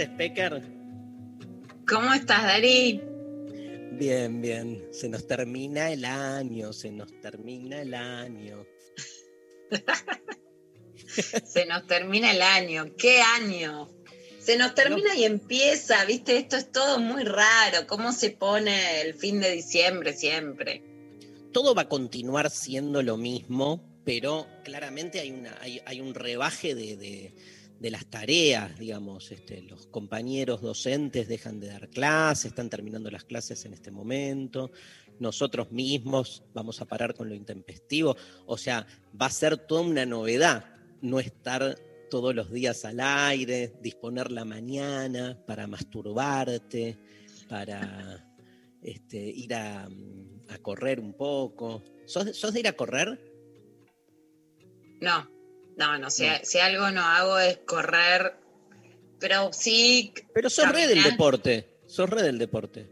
¿Qué haces, Pecker? ¿Cómo estás, Dari? Bien, bien. Se nos termina el año, se nos termina el año. Se nos termina el año. ¿Qué año? Se nos termina y empieza, ¿viste? Esto es todo muy raro. ¿Cómo se pone el fin de diciembre siempre? Todo va a continuar siendo lo mismo, pero claramente hay, una, hay, hay un rebaje de, de- de las tareas, digamos. Este, los compañeros docentes dejan de dar clases, están terminando las clases en este momento. Nosotros mismos vamos a parar con lo intempestivo. O sea, va a ser toda una novedad no estar todos los días al aire, disponer la mañana para masturbarte, para este, ir a, a correr un poco. ¿Sos, sos de ir a correr? No, no, no. Si, No. si algo no hago es correr, pero sí. Pero sos re del Caminar. deporte, sos re del deporte.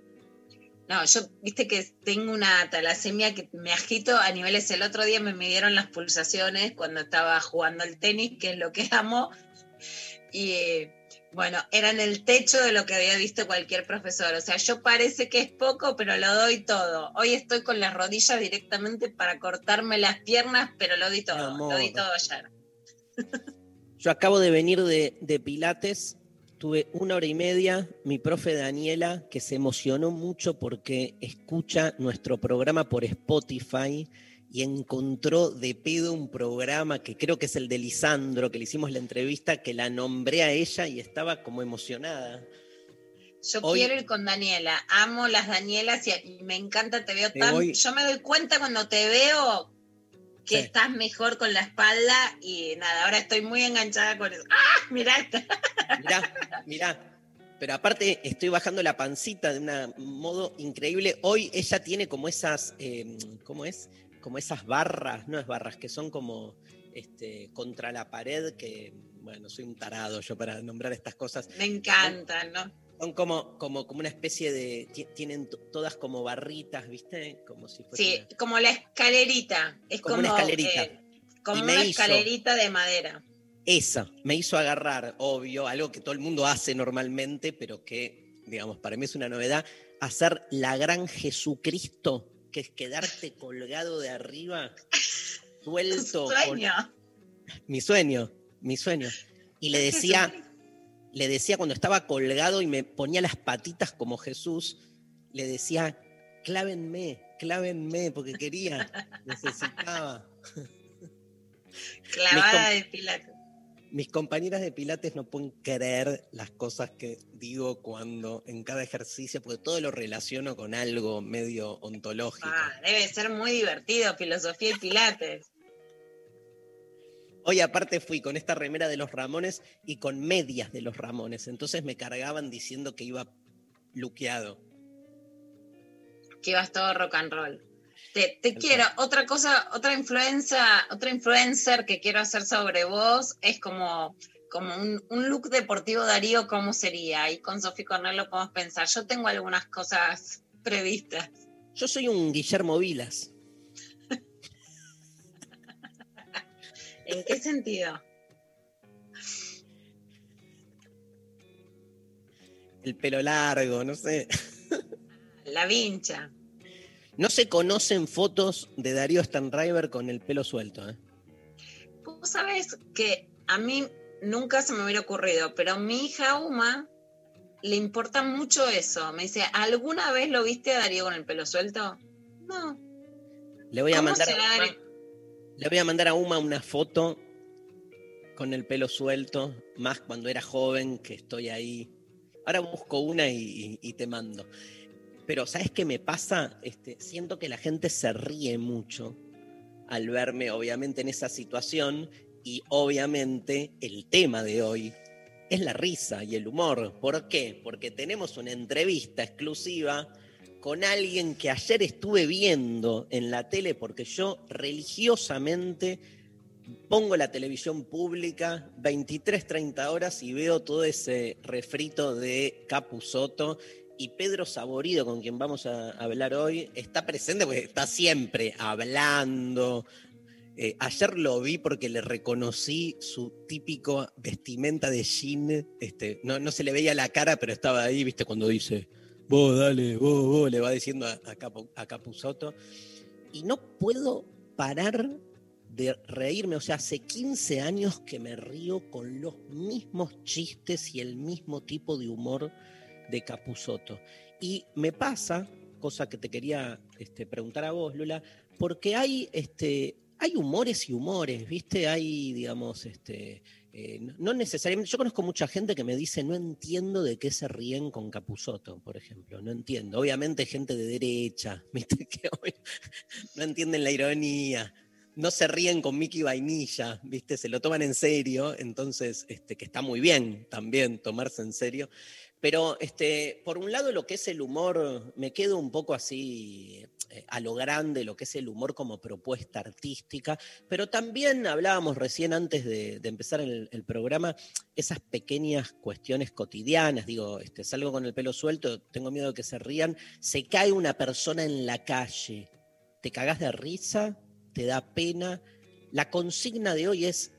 No, yo, viste que tengo una talasemia que me agito a niveles. El otro día me midieron las pulsaciones cuando estaba jugando al tenis, que es lo que amo. Y eh, bueno, eran el techo de lo que había visto cualquier profesor. O sea, yo parece que es poco, pero lo doy todo. Hoy estoy con las rodillas directamente para cortarme las piernas, pero lo di todo. amor. Lo di todo ayer. Yo acabo de venir de, de Pilates, tuve una hora y media, mi profe Daniela, que se emocionó mucho porque escucha nuestro programa por Spotify y encontró de pedo un programa que creo que es el de Lisandro, que le hicimos la entrevista, que la nombré a ella y estaba como emocionada. Yo Hoy- quiero ir con Daniela. Amo las Danielas y, me encanta, te veo Te tan. voy- Yo me doy cuenta cuando te veo que Sí. estás mejor con la espalda y nada, ahora estoy muy enganchada con eso. ¡Ah! Mirá esta. Mirá, mirá. Pero aparte estoy bajando la pancita de un modo increíble. Hoy ella tiene como esas, eh, ¿cómo es? Como esas barras, no es barras, que son como este, contra la pared, que, bueno, soy un tarado yo para nombrar estas cosas. Me encanta, ¿no? Son como, como, como una especie de, ti- tienen to- todas como barritas, ¿viste? Como si fuese Sí, como la escalerita. Es Como como, una escalerita. eh, como una hizo- escalerita de madera. Esa me hizo agarrar, obvio, algo que todo el mundo hace normalmente, pero que, digamos, para mí es una novedad, hacer la gran Jesucristo, que es quedarte colgado de arriba, suelto. con- Sueño. mi sueño, mi sueño. Y le decía, le decía cuando estaba colgado y me ponía las patitas como Jesús, le decía, clávenme, clávenme, porque quería, necesitaba. Clavada de pilates. Mis compañeras de Pilates no pueden creer las cosas que digo cuando en cada ejercicio, porque todo lo relaciono con algo medio ontológico. Ah, debe ser muy divertido, filosofía y pilates. Hoy aparte fui con esta remera de los Ramones y con medias de los Ramones, entonces me cargaban diciendo que iba luqueado. que ibas todo rock and roll. Te, quiero, otra cosa, otra influencia, otra influencer que quiero hacer sobre vos es como, como un, un look deportivo Darío, ¿cómo sería? Y con Sofía Cornell lo podemos pensar. Yo tengo algunas cosas previstas. Yo soy un Guillermo Vilas. ¿En qué sentido? El pelo largo, no sé. La vincha. No se conocen fotos de Darío Stanriver con el pelo suelto. ¿eh? Vos sabés que a mí nunca se me hubiera ocurrido, pero mi hija Uma le importa mucho eso. Me dice, ¿alguna vez lo viste a Darío con el pelo suelto? No. Le voy a ¿Cómo mandar, será? Le voy a mandar a Uma una foto con el pelo suelto, más cuando era joven, que estoy ahí. Ahora busco una y, y- te mando. Pero ¿sabes qué me pasa? Este, siento que la gente se ríe mucho al verme, obviamente, en esa situación. Y obviamente el tema de hoy es la risa y el humor. ¿Por qué? Porque tenemos una entrevista exclusiva con alguien que ayer estuve viendo en la tele porque yo religiosamente pongo la televisión pública 23, 30 horas y veo todo ese refrito de Capusoto y Pedro Saborido, con quien vamos a hablar hoy, está presente porque está siempre hablando. Eh, ayer lo vi porque le reconocí su típico vestimenta de jean. Este, no, no se le veía la cara, pero estaba ahí, viste, cuando dice, vos dale, vos, vos, le va diciendo a, a. Y no puedo parar de reírme. O sea, hace 15 años que me río con los mismos chistes y el mismo tipo de humor de Capusotto. Y me pasa, cosa que te quería este, preguntar a vos, Lula, porque hay, este, hay humores y humores, ¿viste? Hay, digamos, este, eh, no- necesariamente. Yo conozco mucha gente que me dice, no entiendo de qué se ríen con Capusotto, por ejemplo. No entiendo. Obviamente, gente de derecha, ¿viste? Que no entienden la ironía. No se ríen con Mickey Vainilla, ¿viste? Se lo toman en serio, entonces, este, que está muy bien también tomarse en serio. Pero este, por un lado lo que es el humor, me quedo un poco así eh, a lo grande, lo que es el humor como propuesta artística, pero también hablábamos recién antes de, empezar el, el programa, esas pequeñas cuestiones cotidianas, digo, este, salgo con el pelo suelto, tengo miedo de que se rían, se cae una persona en la calle, te cagás de risa, te da pena. La consigna de hoy es,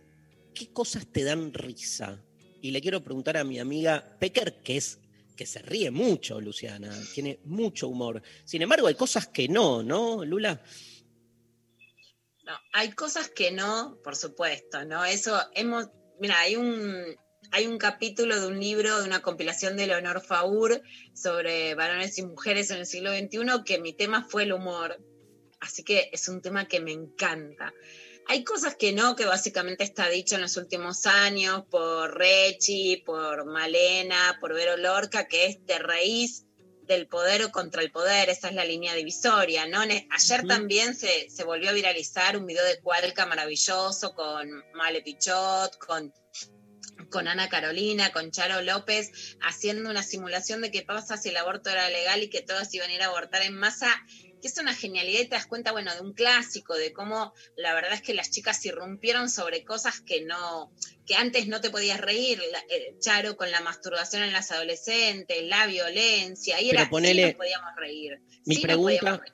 ¿qué cosas te dan risa? Y le quiero preguntar a mi amiga Pecker, que es que se ríe mucho, Luciana, tiene mucho humor. Sin embargo, hay cosas que no, ¿no, Lula? No, hay cosas que no, por supuesto, ¿no? Eso hemos, mira, hay un, hay un capítulo de un libro, de una compilación de Leonor Faur sobre varones y mujeres en el siglo XXI, que mi tema fue el humor. Así que es un tema que me encanta. Hay cosas que no, que básicamente está dicho en los últimos años por Rechi, por Malena, por Vero Lorca, que es de raíz del poder o contra el poder, esa es la línea divisoria, ¿no? Ayer también se, se volvió a viralizar un video de Cualca maravilloso con Male Pichot, con, con Ana Carolina, con Charo López, haciendo una simulación de qué pasa si el aborto era legal y que todas iban a ir a abortar en masa, que es una genialidad y te das cuenta, bueno, de un clásico, de cómo la verdad es que las chicas irrumpieron sobre cosas que no, que antes no te podías reír, la- eh, Charo con la masturbación en las adolescentes, la violencia, y Pero era, sí ponele- nos podíamos reír. Mi sí pregunta- podíamos reír.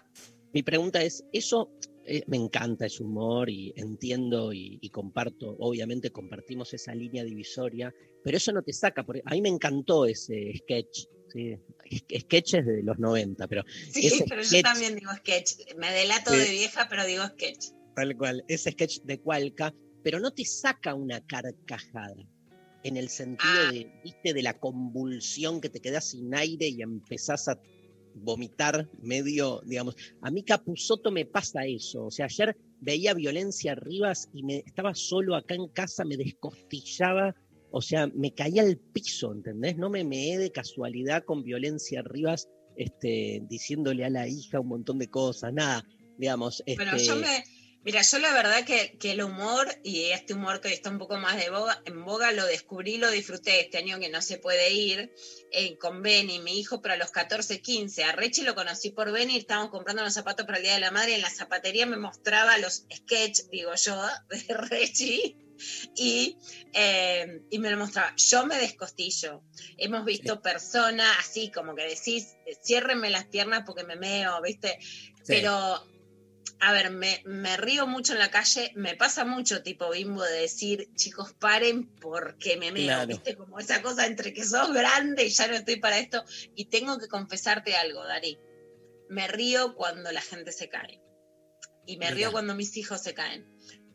Mi pregunta es, eso eh, me encanta ese humor y entiendo y, y comparto, obviamente compartimos esa línea divisoria, pero eso no te saca, porque a mí me encantó ese sketch, ¿sí? Es- sketches de los 90, pero Sí, pero yo también digo sketch. Me delato de vieja, pero digo sketch. Tal cual, ese sketch de Cualca, pero no te saca una carcajada. En el sentido Ah. de, viste, de la convulsión que te quedas sin aire y empezás a vomitar medio, digamos. A mí Capuzoto me pasa eso. O sea, ayer veía violencia Rivas y me estaba solo acá en casa, me descostillaba, o sea, me caía al piso, ¿entendés? No me meé de casualidad con violencia Rivas, este, diciéndole a la hija un montón de cosas, nada, digamos. Bueno, este, yo me. Mira, yo la verdad que, que el humor y este humor que está un poco más de boga, en boga lo descubrí, lo disfruté este año que no se puede ir eh, con Benny, mi hijo, pero a los 14, 15. A Rechi lo conocí por Benny, estábamos comprando unos zapatos para el Día de la Madre y en la zapatería me mostraba los sketches, digo yo, de Rechi. Y, eh, y me lo mostraba. Yo me descostillo. Hemos visto personas así, como que decís, ciérrenme las piernas porque me meo, ¿viste? sí. Pero, a ver, me, me río mucho en la calle, me pasa mucho tipo bimbo de decir, chicos, paren porque me meo, Claro. ¿viste? Como esa cosa entre que sos grande y ya no estoy para esto. Y tengo que confesarte algo, Dari. Me río cuando la gente se cae. Y me Mira. río cuando mis hijos se caen.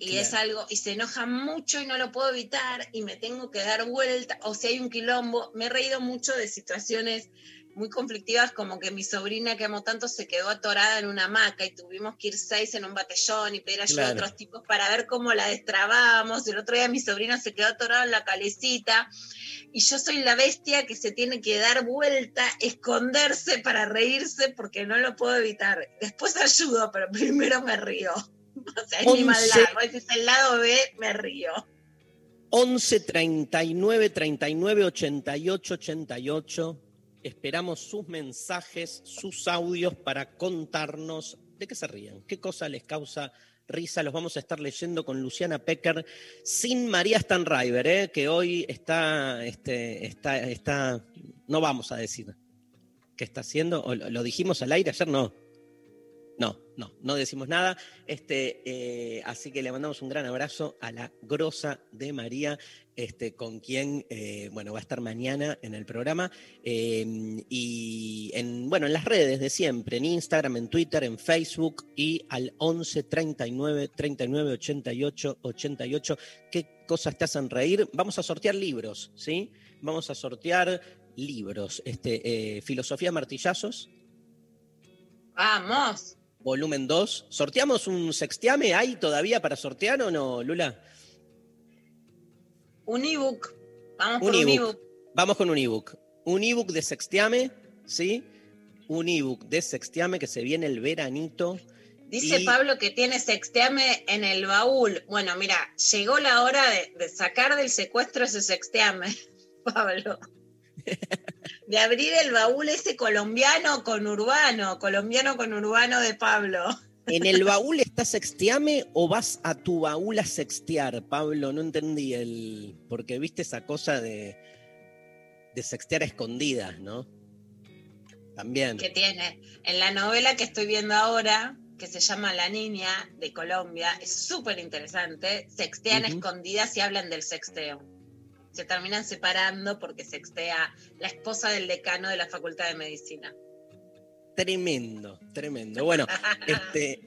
Y es algo, y se enoja mucho y no lo puedo evitar y me tengo que dar vuelta, o si hay un quilombo, me he reído mucho de situaciones muy conflictivas como que mi sobrina que amo tanto se quedó atorada en una hamaca y tuvimos que ir seis en un batallón y pedir ayuda a otros tipos para ver cómo la destrabábamos. El otro día mi sobrina se quedó atorada en la calecita y yo soy la bestia que se tiene que dar vuelta, esconderse para reírse porque no lo puedo evitar. Después ayudo, pero primero me río. O sea, es mi Once. maldad. Ese es el lado B, me río. 11 39 39 88 88. Esperamos sus mensajes, sus audios para contarnos de qué se ríen, qué cosa les causa risa. Los vamos a estar leyendo con Luciana Pecker, sin María Stanriver, ¿eh? que hoy está, este, está, está, no vamos a decir qué está haciendo. ¿O lo dijimos al aire ayer? No. No, no, no decimos nada. Este, eh, así que le mandamos un gran abrazo a la grosa de María, este, con quien eh, bueno, va a estar mañana en el programa. eh, y en, bueno, en las redes de siempre, en Instagram, en Twitter, en Facebook y al 11 39 39 88 88. ¿Qué cosas te hacen reír? Vamos a sortear libros, ¿sí? Vamos a sortear libros. Este, eh, Filosofía Martillazos, Vamos. Volumen 2. ¿Sorteamos un sextiame? ¿Hay todavía para sortear o no, Lula? Un ebook. Vamos Un por un ebook. ebook. Vamos con un ebook. Un ebook de sextiame, ¿sí? Un ebook de sextiame que se viene el veranito. Dice Y- Pablo que tiene sexteame en el baúl. Bueno, mira, llegó la hora de, de sacar del secuestro ese sexteame, Pablo. De abrir el baúl ese colombiano con urbano, colombiano con urbano de Pablo. ¿En el baúl está sextiame o vas a tu baúl a sextear, Pablo? No entendí el. Porque viste esa cosa de. de sextear a escondidas, ¿no? También. que tiene. En la novela que estoy viendo ahora, que se llama La Niña de Colombia, es súper interesante. Sextean escondidas y hablan del sexteo. Se terminan separando porque sextea la esposa del decano de la Facultad de Medicina. Tremendo, tremendo. Bueno, este.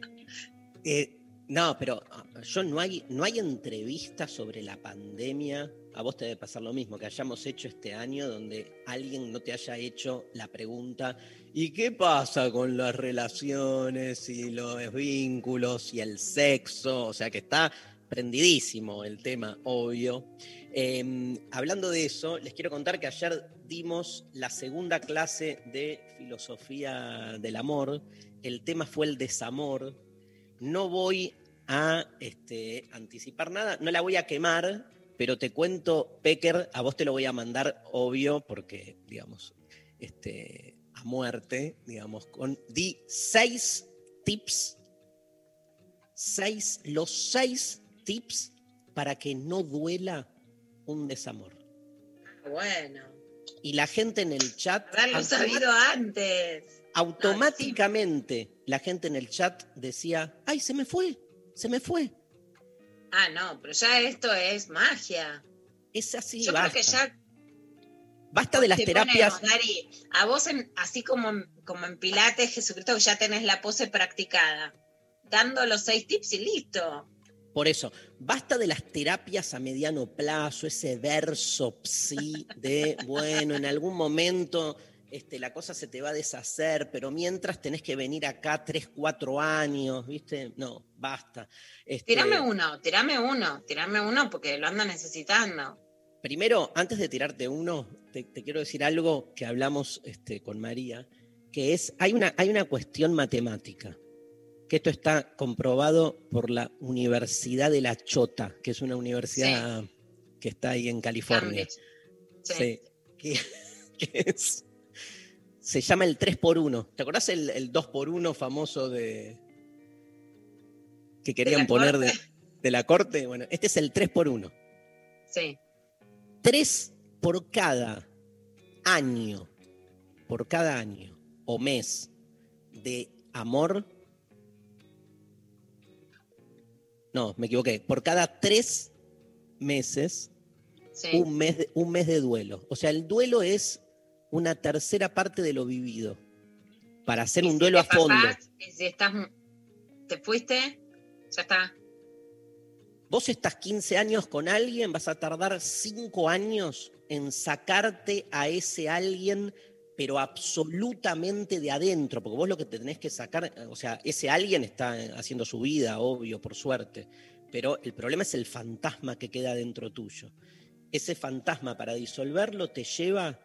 eh, no, pero ah, yo no hay, no hay entrevistas sobre la pandemia. A vos te debe pasar lo mismo, que hayamos hecho este año donde alguien no te haya hecho la pregunta, ¿y qué pasa con las relaciones y los vínculos y el sexo? O sea que está prendidísimo el tema, obvio. Eh, hablando de eso, les quiero contar que ayer dimos la segunda clase de filosofía del amor. El tema fue el desamor. No voy a este, anticipar nada, no la voy a quemar, pero te cuento, Pecker, a vos te lo voy a mandar, obvio, porque, digamos, este, a muerte, digamos, con, di seis tips, seis, los seis tips para que no duela un desamor. Bueno, Y la gente en el chat, haberlo sabido antes. automáticamente, la gente en el chat decía, ay, se me fue, se me fue. Ah, no, pero ya esto es magia. Es así, Yo basta. creo que ya Basta de las te terapias. ponemos, Dari, a vos, en- así como en, como en Pilates, Jesucristo, que ya tenés la pose practicada, dando los seis tips y listo. Por eso, basta de las terapias a mediano plazo, ese verso psi de, bueno, en algún momento este, la cosa se te va a deshacer, pero mientras tenés que venir acá tres, cuatro años, ¿viste? No, basta. Este, Tirame uno, tirame uno, tirame uno porque lo ando necesitando. Primero, antes de tirarte uno, te, te quiero decir algo que hablamos este, con María, que es, hay una, hay una cuestión matemática, que esto está comprobado por la Universidad de La Chota, que es una universidad que está ahí en California. Sí. Sí, que, que es, se llama el 3x1. ¿Te acordás el, el 2x1 famoso de que querían la poner de, de la corte? Bueno, este es el 3x1. Sí. tres por cada año, por cada año o mes de amor. No, me equivoqué. Por cada tres meses, sí. un mes, de, un mes de duelo. O sea, el duelo es una tercera parte de lo vivido. Para hacer un si duelo a fondo. papás, si estás, te fuiste, ya está. Vos estás 15 años con alguien, vas a tardar 5 años en sacarte a ese alguien, pero absolutamente de adentro, porque vos lo que te tenés que sacar, o sea, ese alguien está haciendo su vida, obvio, por suerte, pero el problema es el fantasma que queda dentro tuyo. Ese fantasma para disolverlo te lleva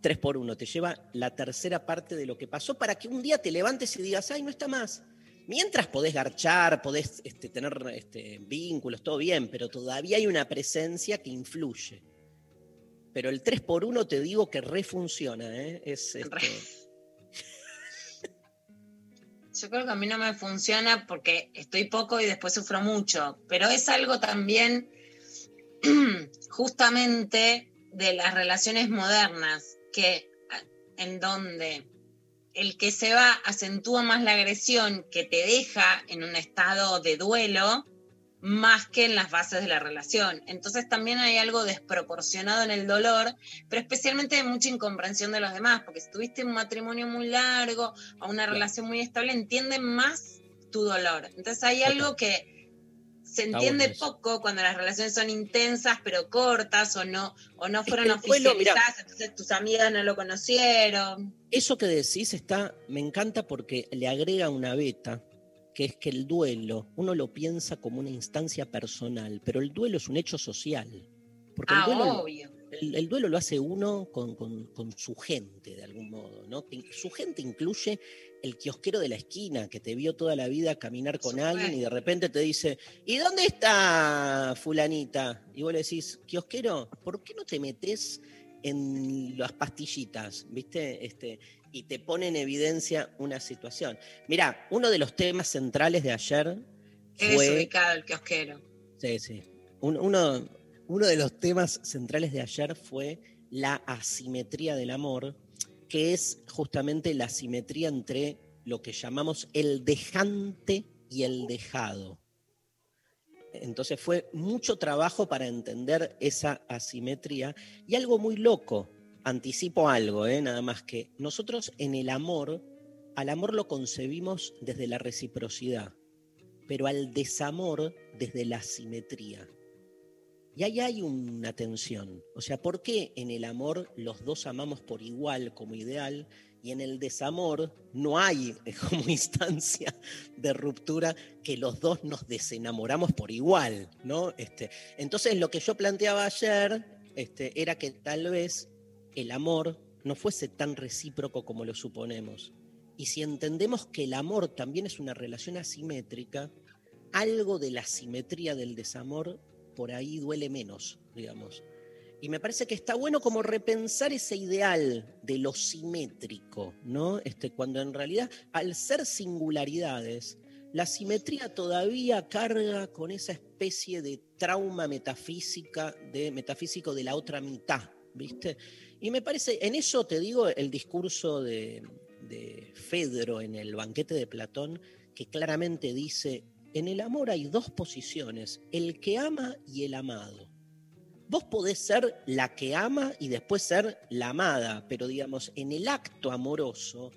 tres por uno, te lleva la tercera parte de lo que pasó para que un día te levantes y digas, ay, no está más. Mientras podés garchar, podés este, tener este, vínculos, todo bien, pero todavía hay una presencia que influye. Pero el 3 por 1 te digo que refunciona, ¿eh? Es, este... Yo creo que a mí no me funciona porque estoy poco y después sufro mucho, pero es algo también justamente de las relaciones modernas, que en donde el que se va acentúa más la agresión que te deja en un estado de duelo más que en las bases de la relación. Entonces también hay algo desproporcionado en el dolor, pero especialmente de mucha incomprensión de los demás, porque si tuviste un matrimonio muy largo o una relación muy estable, entienden más tu dolor. Entonces hay algo que se entiende poco cuando las relaciones son intensas pero cortas o no, o no fueron oficializadas, entonces tus amigas no lo conocieron. Eso que decís está, me encanta porque le agrega una beta, que es que el duelo, uno lo piensa como una instancia personal, pero el duelo es un hecho social. Porque el, ah, duelo, El, duelo lo hace uno con, con, su gente, de algún modo. ¿no? Su gente incluye el kiosquero de la esquina que te vio toda la vida caminar con alguien y de repente te dice, ¿y dónde está fulanita? Y vos le decís, kiosquero, ¿por qué no te metes en las pastillitas? ¿Viste? Este, y te pone en evidencia una situación. Mira, uno de los temas centrales de ayer fue... ubicado el kiosquero. Sí, sí. uno, uno de los temas centrales de ayer fue la asimetría del amor que es justamente la simetría entre lo que llamamos el dejante y el dejado. Entonces fue mucho trabajo para entender esa asimetría y algo muy loco, anticipo algo, ¿eh? nada más que nosotros en el amor, al amor lo concebimos desde la reciprocidad, pero al desamor desde la simetría. Y ahí hay una tensión. O sea, ¿por qué en el amor los dos amamos por igual como ideal y en el desamor no hay como instancia de ruptura que los dos nos desenamoramos por igual? ¿no? Este, entonces lo que yo planteaba ayer este, era que tal vez el amor no fuese tan recíproco como lo suponemos. Y si entendemos que el amor también es una relación asimétrica, algo de la simetría del desamor por ahí duele menos, digamos. Y me parece que está bueno como repensar ese ideal de lo simétrico, ¿no? Este, cuando en realidad, al ser singularidades, la simetría todavía carga con esa especie de trauma metafísica, de metafísico de la otra mitad, ¿viste? Y me parece, en eso te digo, el discurso de, de Fedro en el banquete de Platón, que claramente dice, en el amor hay dos posiciones, el que ama y el amado. Vos podés ser la que ama y después ser la amada, pero digamos, en el acto amoroso,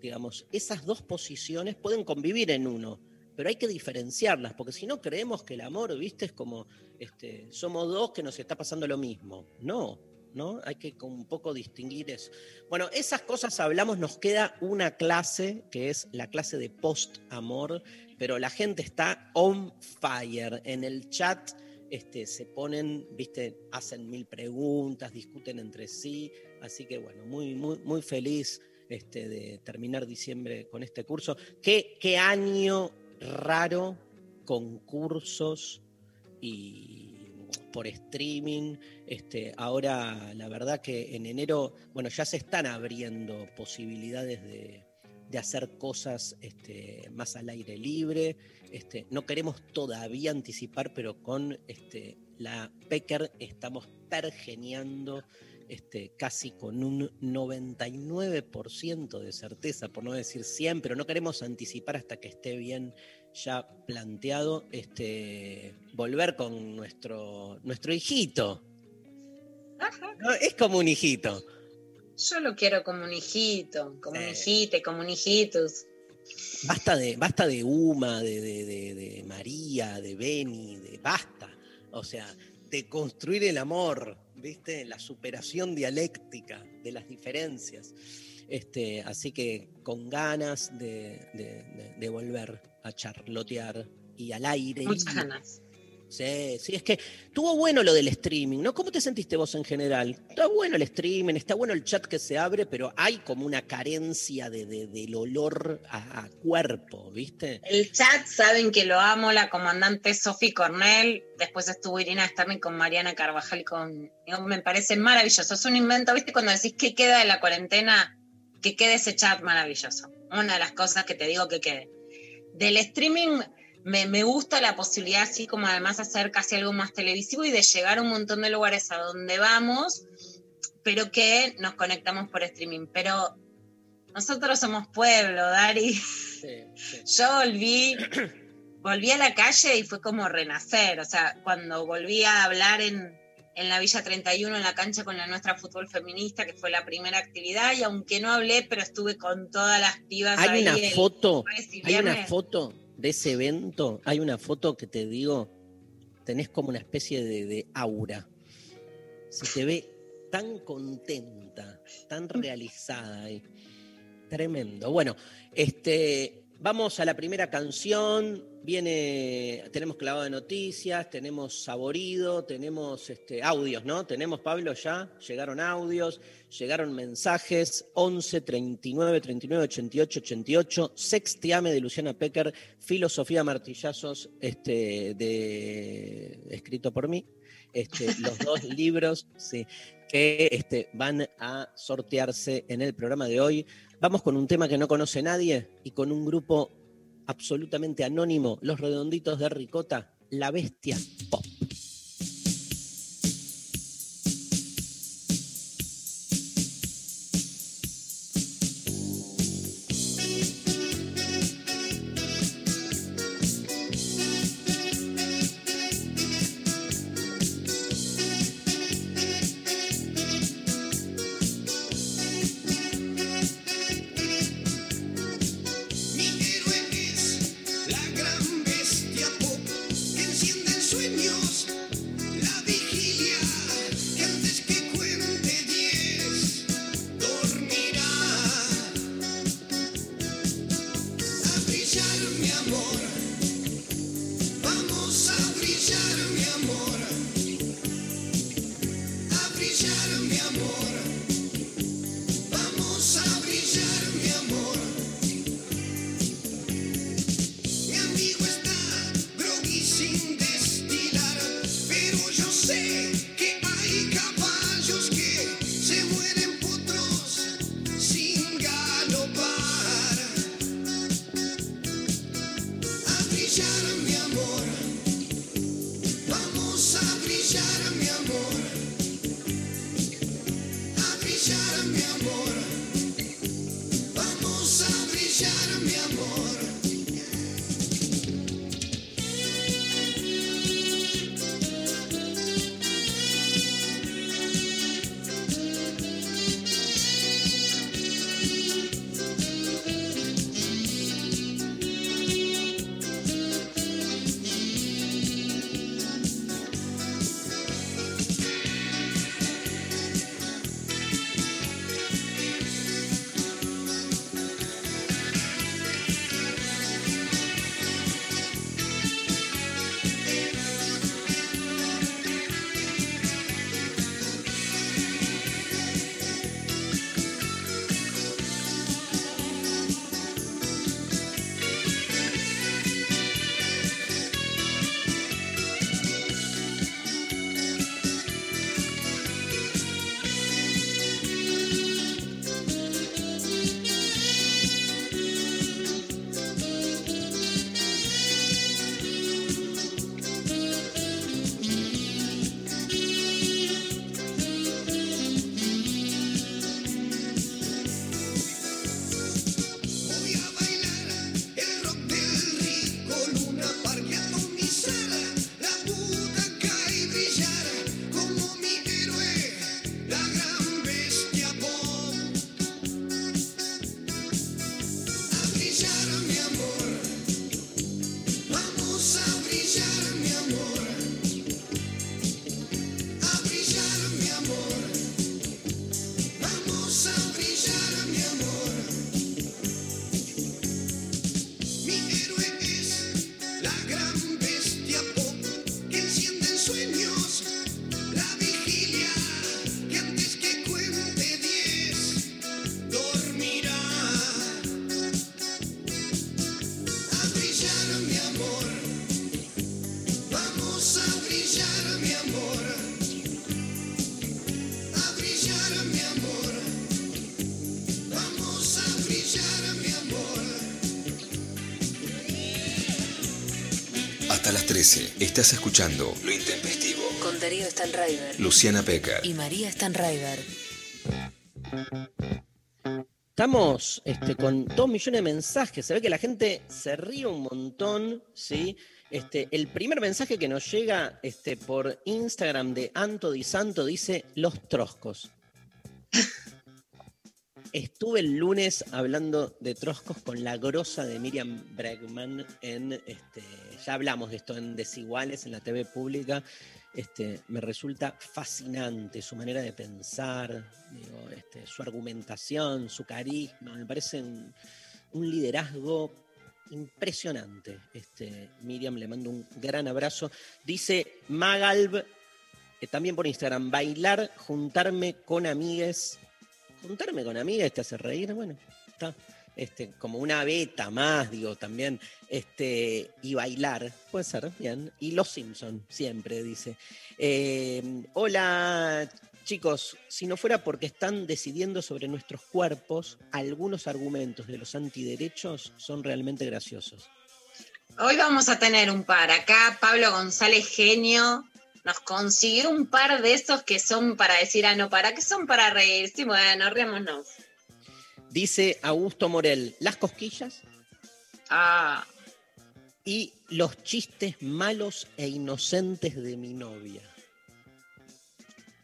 digamos, esas dos posiciones pueden convivir en uno, pero hay que diferenciarlas, porque si no creemos que el amor, viste, es como, este, somos dos que nos está pasando lo mismo. No, ¿no? Hay que un poco distinguir eso. Bueno, esas cosas hablamos, nos queda una clase, que es la clase de post-amor, pero la gente está on fire. En el chat este, se ponen, viste, hacen mil preguntas, discuten entre sí, así que bueno, muy, muy, muy feliz este, de terminar diciembre con este curso. ¿Qué, qué año raro con cursos y por streaming. Este, ahora, la verdad que en enero, bueno, ya se están abriendo posibilidades de, hacer cosas este, más al aire libre. Este, no queremos todavía anticipar, pero con la Pecker estamos pergeniando este, casi con un 99% de certeza, por no decir 100, pero no queremos anticipar hasta que esté bien ya planteado este, volver con nuestro, nuestro hijito. es como un hijito. Yo lo quiero como un hijito, como un hijite, como un hijitus. Basta de, basta de Uma, de, de- de- de María, de Beni, de basta. O sea, de construir el amor, ¿viste? La superación dialéctica de las diferencias. Este, así que con ganas de, de- volver a charlotear y al aire. Muchas ganas. Sí, sí, es que estuvo bueno lo del streaming, ¿no? ¿Cómo te sentiste vos en general? Está bueno el streaming, está bueno el chat que se abre, pero hay como una carencia de, de- del olor a, a cuerpo, ¿viste? El chat saben que lo amo, la comandante Sophie Cornell, después estuvo Irina Starling con Mariana Carvajal, con, me parece maravilloso, es un invento, ¿viste? Cuando decís qué queda de la cuarentena, que quede ese chat maravilloso. Una de las cosas que te digo que quede. Del streaming me, me gusta la posibilidad, así como además hacer casi algo más televisivo y de llegar a un montón de lugares a donde vamos, pero que nos conectamos por streaming. Pero nosotros somos pueblo, Dari. Yo volví, volví a la calle y fue como renacer. O sea, cuando volví a hablar en, en la Villa 31, en la cancha con la nuestra fútbol feminista, que fue la primera actividad, y aunque no hablé, pero estuve con todas las pibas Hay ahí una el foto, y hay una foto de ese evento, hay una foto que te digo, tenés como una especie de, de aura. Se te ve tan contenta, tan realizada ahí. Tremendo. Bueno, este, vamos a la primera canción. Viene, tenemos clavado de noticias, tenemos saborido, tenemos este, audios, ¿no? Tenemos, Pablo, ya. Llegaron audios, llegaron mensajes. 11 39 39 88 88. Sextiame de Luciana Pecker. Filosofía Martillazos, este, de, escrito por mí. Este, los dos libros, sí, que este, van a sortearse en el programa de hoy. Vamos con un tema que no conoce nadie y con un grupo absolutamente anónimo, Los Redonditos de Ricota, La Bestia Pop. Estás escuchando Lo Intempestivo. Con Darío Stanraiver Luciana Pecker. y María Stanraiver. Estamos este, con dos millones de mensajes. Se ve que la gente se ríe un montón, ¿sí? Este, el primer mensaje que nos llega este, por Instagram de Anto Di Santo dice los troscos. Estuve el lunes hablando de troscos con la grosa de Miriam Bregman en este, ya hablamos de esto en Desiguales, en la TV pública. Este, me resulta fascinante su manera de pensar, este, su argumentación, su carisma, me parece un, un liderazgo impresionante. Este, Miriam, le mando un gran abrazo. Dice Magalb, eh, también por Instagram, bailar, juntarme con amigues. Juntarme con amigues te hace reír, bueno, está. Este, como una beta más, digo, también, este, y bailar, puede ser, bien. Y Los Simpson, siempre, dice. Eh, hola, chicos, si no fuera porque están decidiendo sobre nuestros cuerpos, algunos argumentos de los antiderechos son realmente graciosos. Hoy vamos a tener un par. Acá Pablo González Genio nos consiguió un par de estos que son para decir, ah, no, para, que son para reír. Sí, bueno, riámonos. Dice Augusto Morel, las cosquillas Ah, y los chistes malos e inocentes de mi novia.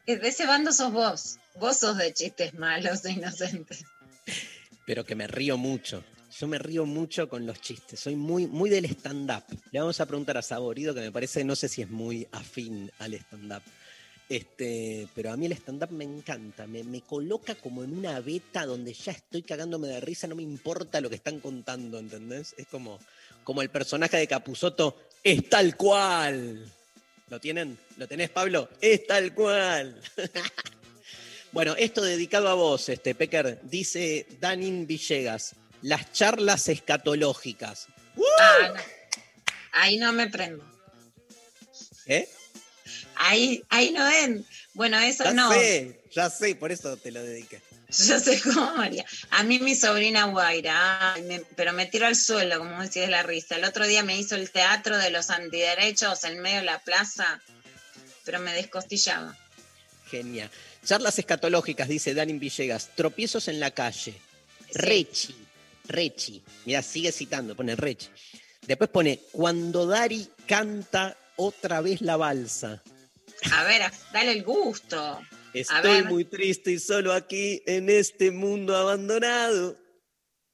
de ese bando sos vos. Vos sos de chistes malos e inocentes. Pero que me río mucho. Yo me río mucho con los chistes. Soy muy, muy del stand-up. Le vamos a preguntar a Saborido, que me parece, no sé si es muy afín al stand-up. Este, pero a mí el stand-up me encanta, me, me coloca como en una beta donde ya estoy cagándome de risa, no me importa lo que están contando, ¿entendés? Es como, como el personaje de Capuzoto, es tal cual. ¿Lo tienen? ¿Lo tenés, Pablo? Es tal cual. bueno, esto dedicado a vos, este, Pecker, dice Danin Villegas, las charlas escatológicas. Ah, no. Ahí no me prendo. ¿Eh? Ahí, ahí no ven. Bueno, eso Ya no. sé, ya sé, por eso te lo dediqué. Yo sé cómo María. A mí mi sobrina Guaira, me- pero me tiró al suelo, como decís, de la risa. El otro día me hizo el teatro de los antiderechos en medio de la plaza, pero me descostillaba. Genial. Charlas escatológicas, dice Danin Villegas. Tropiezos en la calle. Sí. Rechi. Rechi. Mira, sigue citando, pone Rechi. Después pone, cuando Dari canta otra vez la balsa. A ver, dale el gusto. Estoy muy triste y solo aquí en este mundo abandonado.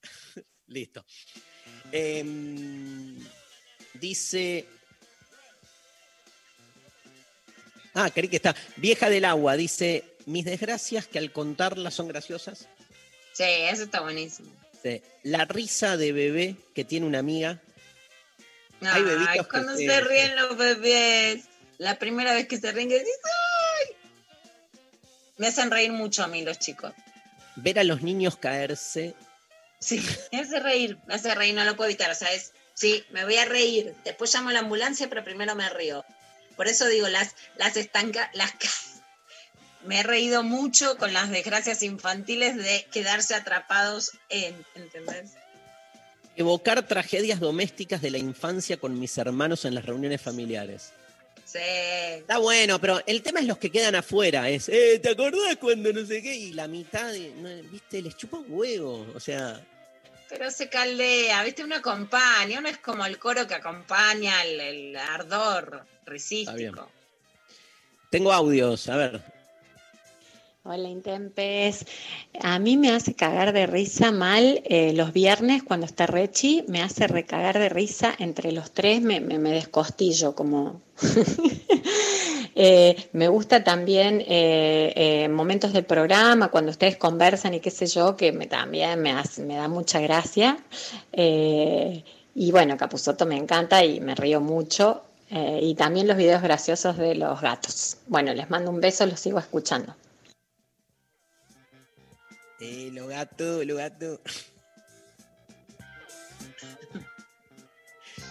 Listo. Em, dice. Ah, creí que está. Vieja del agua, dice. Mis desgracias que al contarlas son graciosas. Sí, eso está buenísimo. Sí. La risa de bebé que tiene una amiga. Ay, que cuando se- se ríen los bebés, la primera vez que se ríen, que dices, ¡ay! Me hacen reír mucho a mí los chicos. Ver a los niños caerse. Sí, me hace reír, me hace reír, no lo puedo evitar, o sea, es, sí, me voy a reír, después llamo a la ambulancia, pero primero me río. Por eso digo, las, las estanca, las me he reído mucho con las desgracias infantiles de quedarse atrapados en, ¿entendés? Evocar tragedias domésticas de la infancia con mis hermanos en las reuniones familiares. Sí. Está bueno, pero el tema es los que quedan afuera. Es, eh, ¿te acordás cuando no sé qué? Y la mitad, de, no, viste, les chupa un huevo. O sea, Pero se caldea, ¿viste? Uno acompaña, uno es como el coro que acompaña el, el ardor risístico. tengo audios, a ver. Hola Intempes, a mí me hace cagar de risa mal eh, los viernes cuando está Rechi, me hace recagar de risa entre los tres, me, me, descostillo como... Eh, me gusta también eh, eh, momentos del programa, cuando ustedes conversan y qué sé yo, que me, también me, hace- me da mucha gracia. Eh, y bueno, Capuzoto me encanta y me río mucho. Y también los videos graciosos de los gatos. Bueno, les mando un beso, los sigo escuchando. Eh, lo gato, lo gato.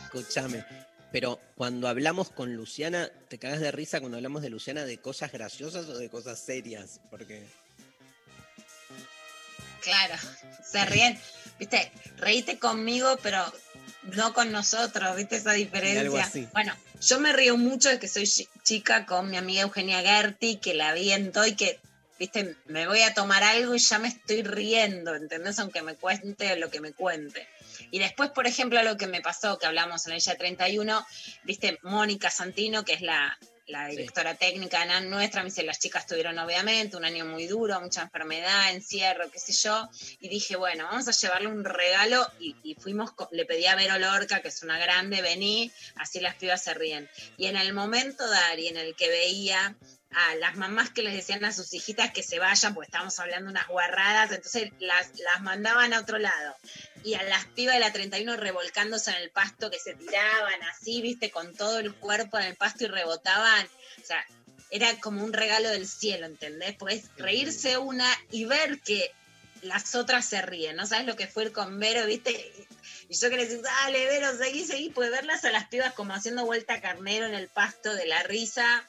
Escúchame. Pero cuando hablamos con Luciana, ¿te cagas de risa cuando hablamos de Luciana de cosas graciosas o de cosas serias? Porque. Claro, se ríen. Viste, reíte conmigo, pero no con nosotros, ¿viste esa Algo diferencia? así. Bueno, yo me río mucho de que soy chi- chica con mi amiga Eugenia Gerti, que la viento y que, viste, me voy a tomar algo y ya me estoy riendo, ¿entendés? Aunque me cuente lo que me cuente. Y después, por ejemplo, lo que me pasó, que hablamos en el Ella 31, viste, Mónica Santino, que es la, la Sí. directora técnica de nuestra, me dice, las chicas tuvieron obviamente un año muy duro, mucha enfermedad, encierro, qué sé yo, y dije, bueno, vamos a llevarle un regalo, y, y fuimos, le pedí a Vero Lorca, que es una grande, vení, así las pibas se ríen. Y en el momento, Dari, en el que veía a las mamás que les decían a sus hijitas que se vayan, pues estábamos hablando unas guarradas, entonces las, las mandaban a otro lado. Y a las pibas de la 31 revolcándose en el pasto, que se tiraban así, viste, con todo el cuerpo en el pasto y rebotaban. O sea, era como un regalo del cielo, ¿entendés? Pues reírse una y ver que las otras se ríen, ¿no sabes lo que fue ir con Vero, viste? Y yo que le decía, dale, Vero, seguí, seguí, pues verlas a las pibas como haciendo vuelta carnero en el pasto de la risa,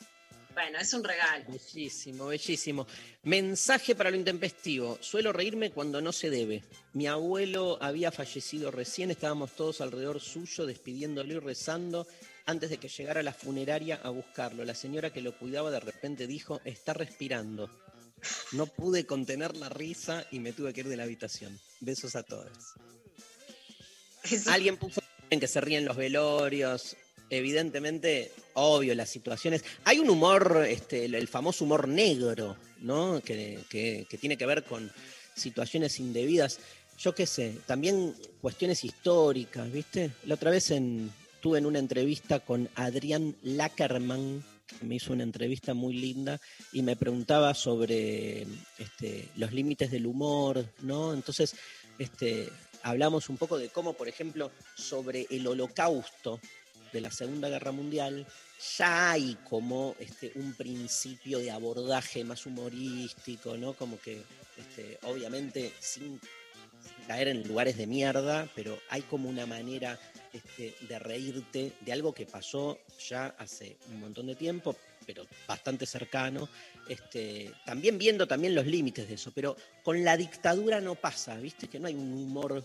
bueno, es un regalo. Bellísimo, bellísimo. Mensaje para lo intempestivo. Suelo reírme cuando no se debe. Mi abuelo había fallecido recién, estábamos todos alrededor suyo, despidiéndolo y rezando antes de que llegara a la funeraria a buscarlo. La señora que lo cuidaba de repente dijo, está respirando. No pude contener la risa y me tuve que ir de la habitación. Besos a todos. Alguien puso en que se ríen los velorios. Evidentemente, obvio, las situaciones. Hay un humor, este, el, famoso humor negro, ¿no? Que tiene que ver con situaciones indebidas. Yo qué sé, también cuestiones históricas, ¿viste? La otra vez en, tuve en una entrevista con Adrián Lackerman, que me hizo una entrevista muy linda y me preguntaba sobre este, los límites del humor, ¿no? Entonces, este, hablamos un poco de cómo, por ejemplo, sobre el holocausto de la Segunda Guerra Mundial, ya hay como este, un principio de abordaje más humorístico, ¿no? Como que, este, obviamente, sin, sin caer en lugares de mierda, pero hay como una manera este, de reírte de algo que pasó ya hace un montón de tiempo, pero bastante cercano. Este, también viendo también los límites de eso, pero con la dictadura no pasa, ¿viste? Que no hay un humor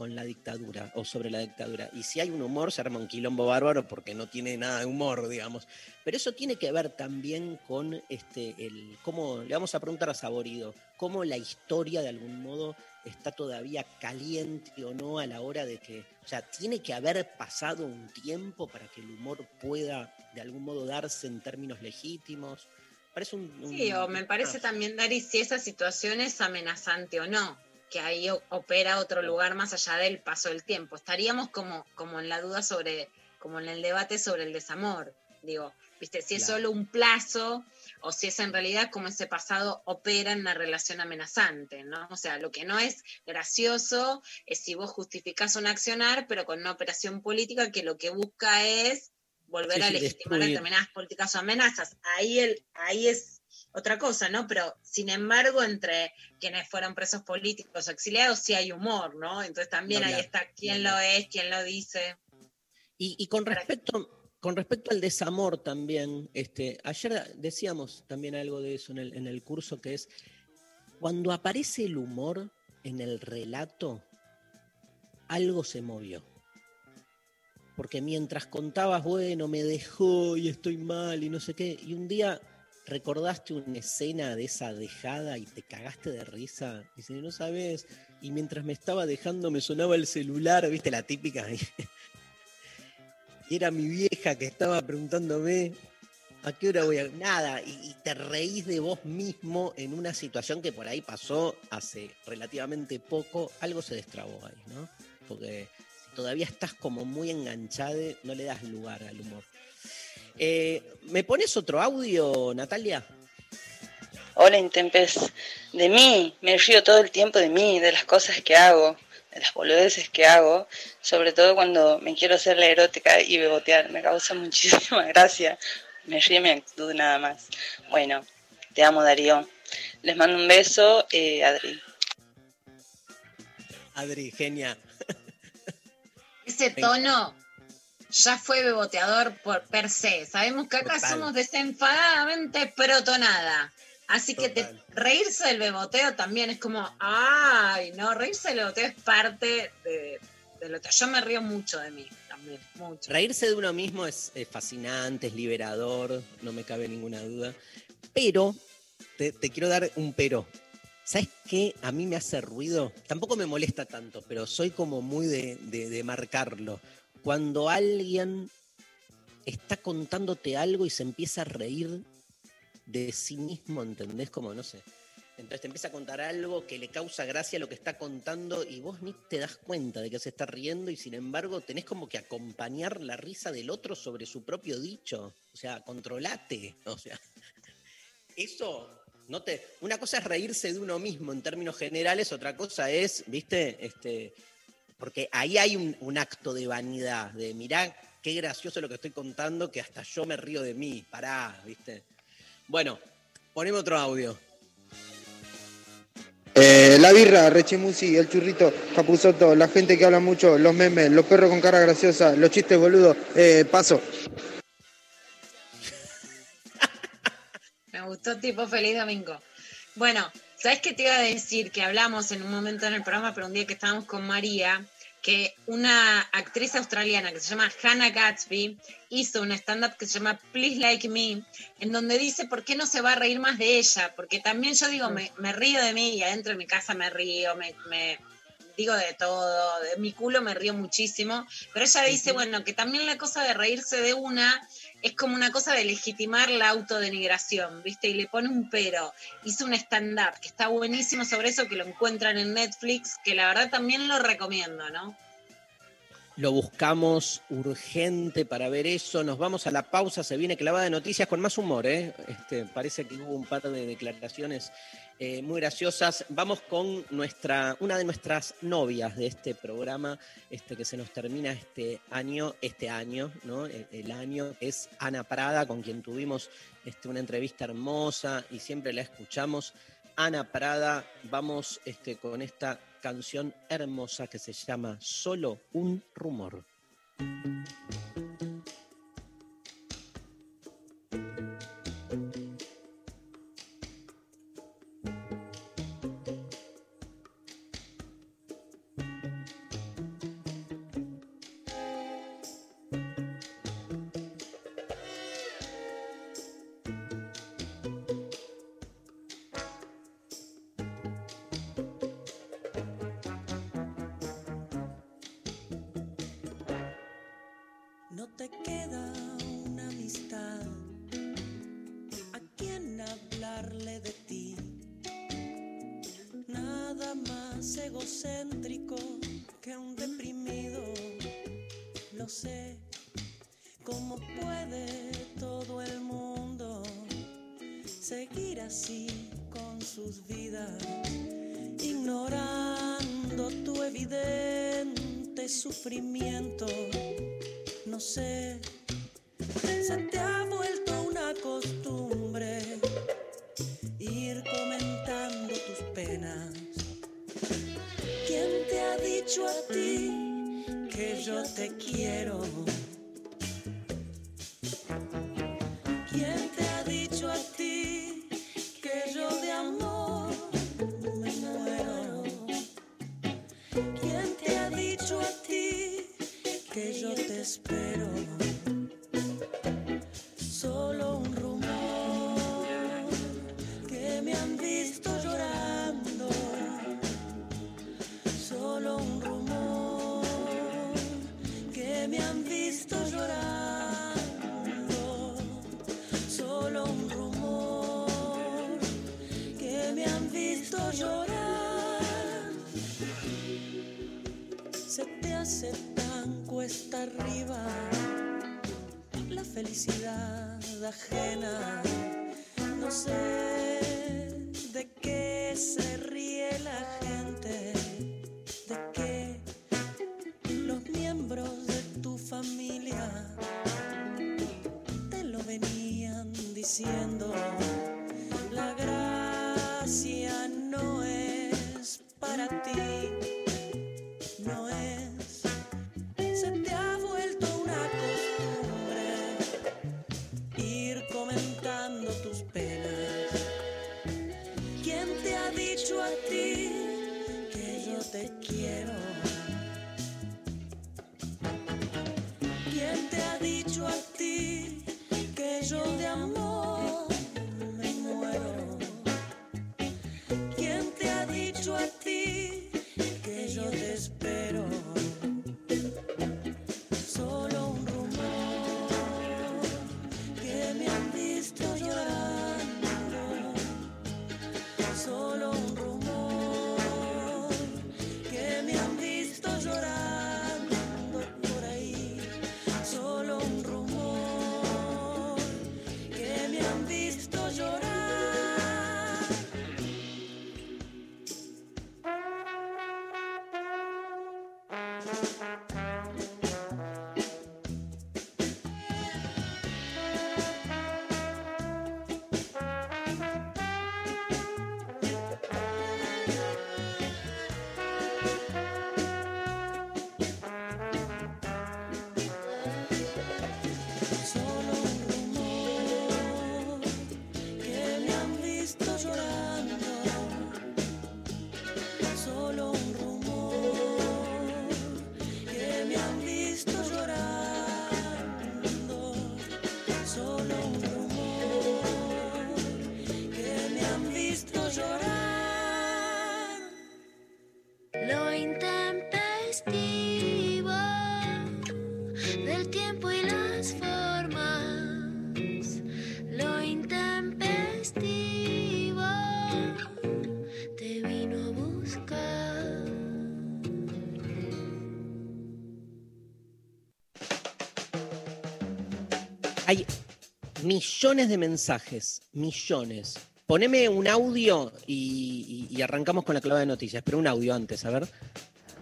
con la dictadura o sobre la dictadura. Y si hay un humor, se arma un quilombo bárbaro porque no tiene nada de humor, digamos. Pero eso tiene que ver también con este, el, cómo, le vamos a preguntar a Saborido, cómo la historia de algún modo está todavía caliente o no a la hora de que, o sea, tiene que haber pasado un tiempo para que el humor pueda de algún modo darse en términos legítimos. Parece un... un- Sí, o me parece también, Dari, si esa situación es amenazante o no, que ahí opera otro lugar más allá del paso del tiempo. Estaríamos como, como en la duda sobre, como en el debate sobre el desamor. Digo, viste, si es Claro. solo un plazo o si es en realidad como ese pasado opera en una relación amenazante, ¿no? O sea, lo que no es gracioso es si vos justificás un accionar, pero con una operación política que lo que busca es volver Sí, a legitimar destruir. determinadas políticas o amenazas. Ahí, el, ahí es otra cosa, ¿no? Pero sin embargo, entre quienes fueron presos políticos o exiliados, sí hay humor, ¿no? Entonces también ahí está quién lo es, quién lo dice. Y, y con respecto, con respecto al desamor también, este, ayer decíamos también algo de eso en el, en el curso, que es cuando aparece el humor en el relato, algo se movió. Porque mientras contabas, bueno, me dejó y estoy mal y no sé qué, y un día recordaste una escena de esa dejada y te cagaste de risa, si no sabes, y mientras me estaba dejando me sonaba el celular, viste la típica, y era mi vieja que estaba preguntándome a qué hora voy a. Nada, y, y te reís de vos mismo en una situación que por ahí pasó hace relativamente poco, algo se destrabó ahí, ¿no? Porque si todavía estás como muy enganchado, no le das lugar al humor. Eh, ¿Me pones otro audio, Natalia? Hola, Intempes. De mí, me río todo el tiempo de mí, de las cosas que hago, de las boludeces que hago, sobre todo cuando me quiero hacer la erótica y bebotear. Me causa muchísima gracia. Me ríe mi actitud nada más. Bueno, te amo, Darío. Les mando un beso, eh, Adri. Adri, genia. Ese tono ya fue beboteador por per se. Sabemos que acá Total. somos desenfadadamente protonada. Así que te- reírse del beboteo también es como, ay, no, reírse del beboteo es parte de, del otro. Yo me río mucho de mí también, mucho. Reírse de uno mismo es, es fascinante, es liberador, no me cabe ninguna duda. Pero, te, te quiero dar un pero. ¿Sabes qué? A mí me hace ruido. Tampoco me molesta tanto, pero soy como muy de, de- de marcarlo. Cuando alguien está contándote algo y se empieza a reír de sí mismo, ¿entendés? Como, no sé. Entonces te empieza a contar algo que le causa gracia a lo que está contando y vos ni te das cuenta de que se está riendo y sin embargo tenés como que acompañar la risa del otro sobre su propio dicho. O sea, controlate. O sea, eso no te. Una cosa es reírse de uno mismo en términos generales, otra cosa es, viste, este. Porque ahí hay un, un acto de vanidad, de mirá qué gracioso lo que estoy contando, que hasta yo me río de mí. Pará, viste. Bueno, poneme otro audio. Eh, la birra, Rechimusi, el churrito, Capuzoto, la gente que habla mucho, los memes, los perros con cara graciosa, los chistes boludos, eh, paso. Me gustó tipo feliz domingo. Bueno, ¿sabes qué te iba a decir? Que hablamos en un momento en el programa, pero un día que estábamos con María, que una actriz australiana que se llama Hannah Gatsby hizo un stand-up que se llama Please Like Me, en donde dice por qué no se va a reír más de ella, porque también yo digo, me, me río de mí y adentro de mi casa me río, me, me digo de todo, de mi culo me río muchísimo, pero ella dice, bueno, que también la cosa de reírse de una es como una cosa de legitimar la autodenigración, ¿viste? Y le pone un pero. Hizo un stand-up que está buenísimo sobre eso, que lo encuentran en Netflix, que la verdad también lo recomiendo, ¿no? Lo buscamos urgente para ver eso. Nos vamos a la pausa. Se viene clavada de noticias con más humor. ¿eh? Este, parece que hubo un par de declaraciones eh, muy graciosas. Vamos con nuestra, una de nuestras novias de este programa, este que se nos termina este año, este año, ¿no? El, el año es Ana Prada, con quien tuvimos este, una entrevista hermosa y siempre la escuchamos. Ana Prada, vamos este, con esta canción hermosa que se llama Solo un rumor. Millones de mensajes, millones. Poneme un audio y, arrancamos con la clave de noticias, pero un audio antes, a ver.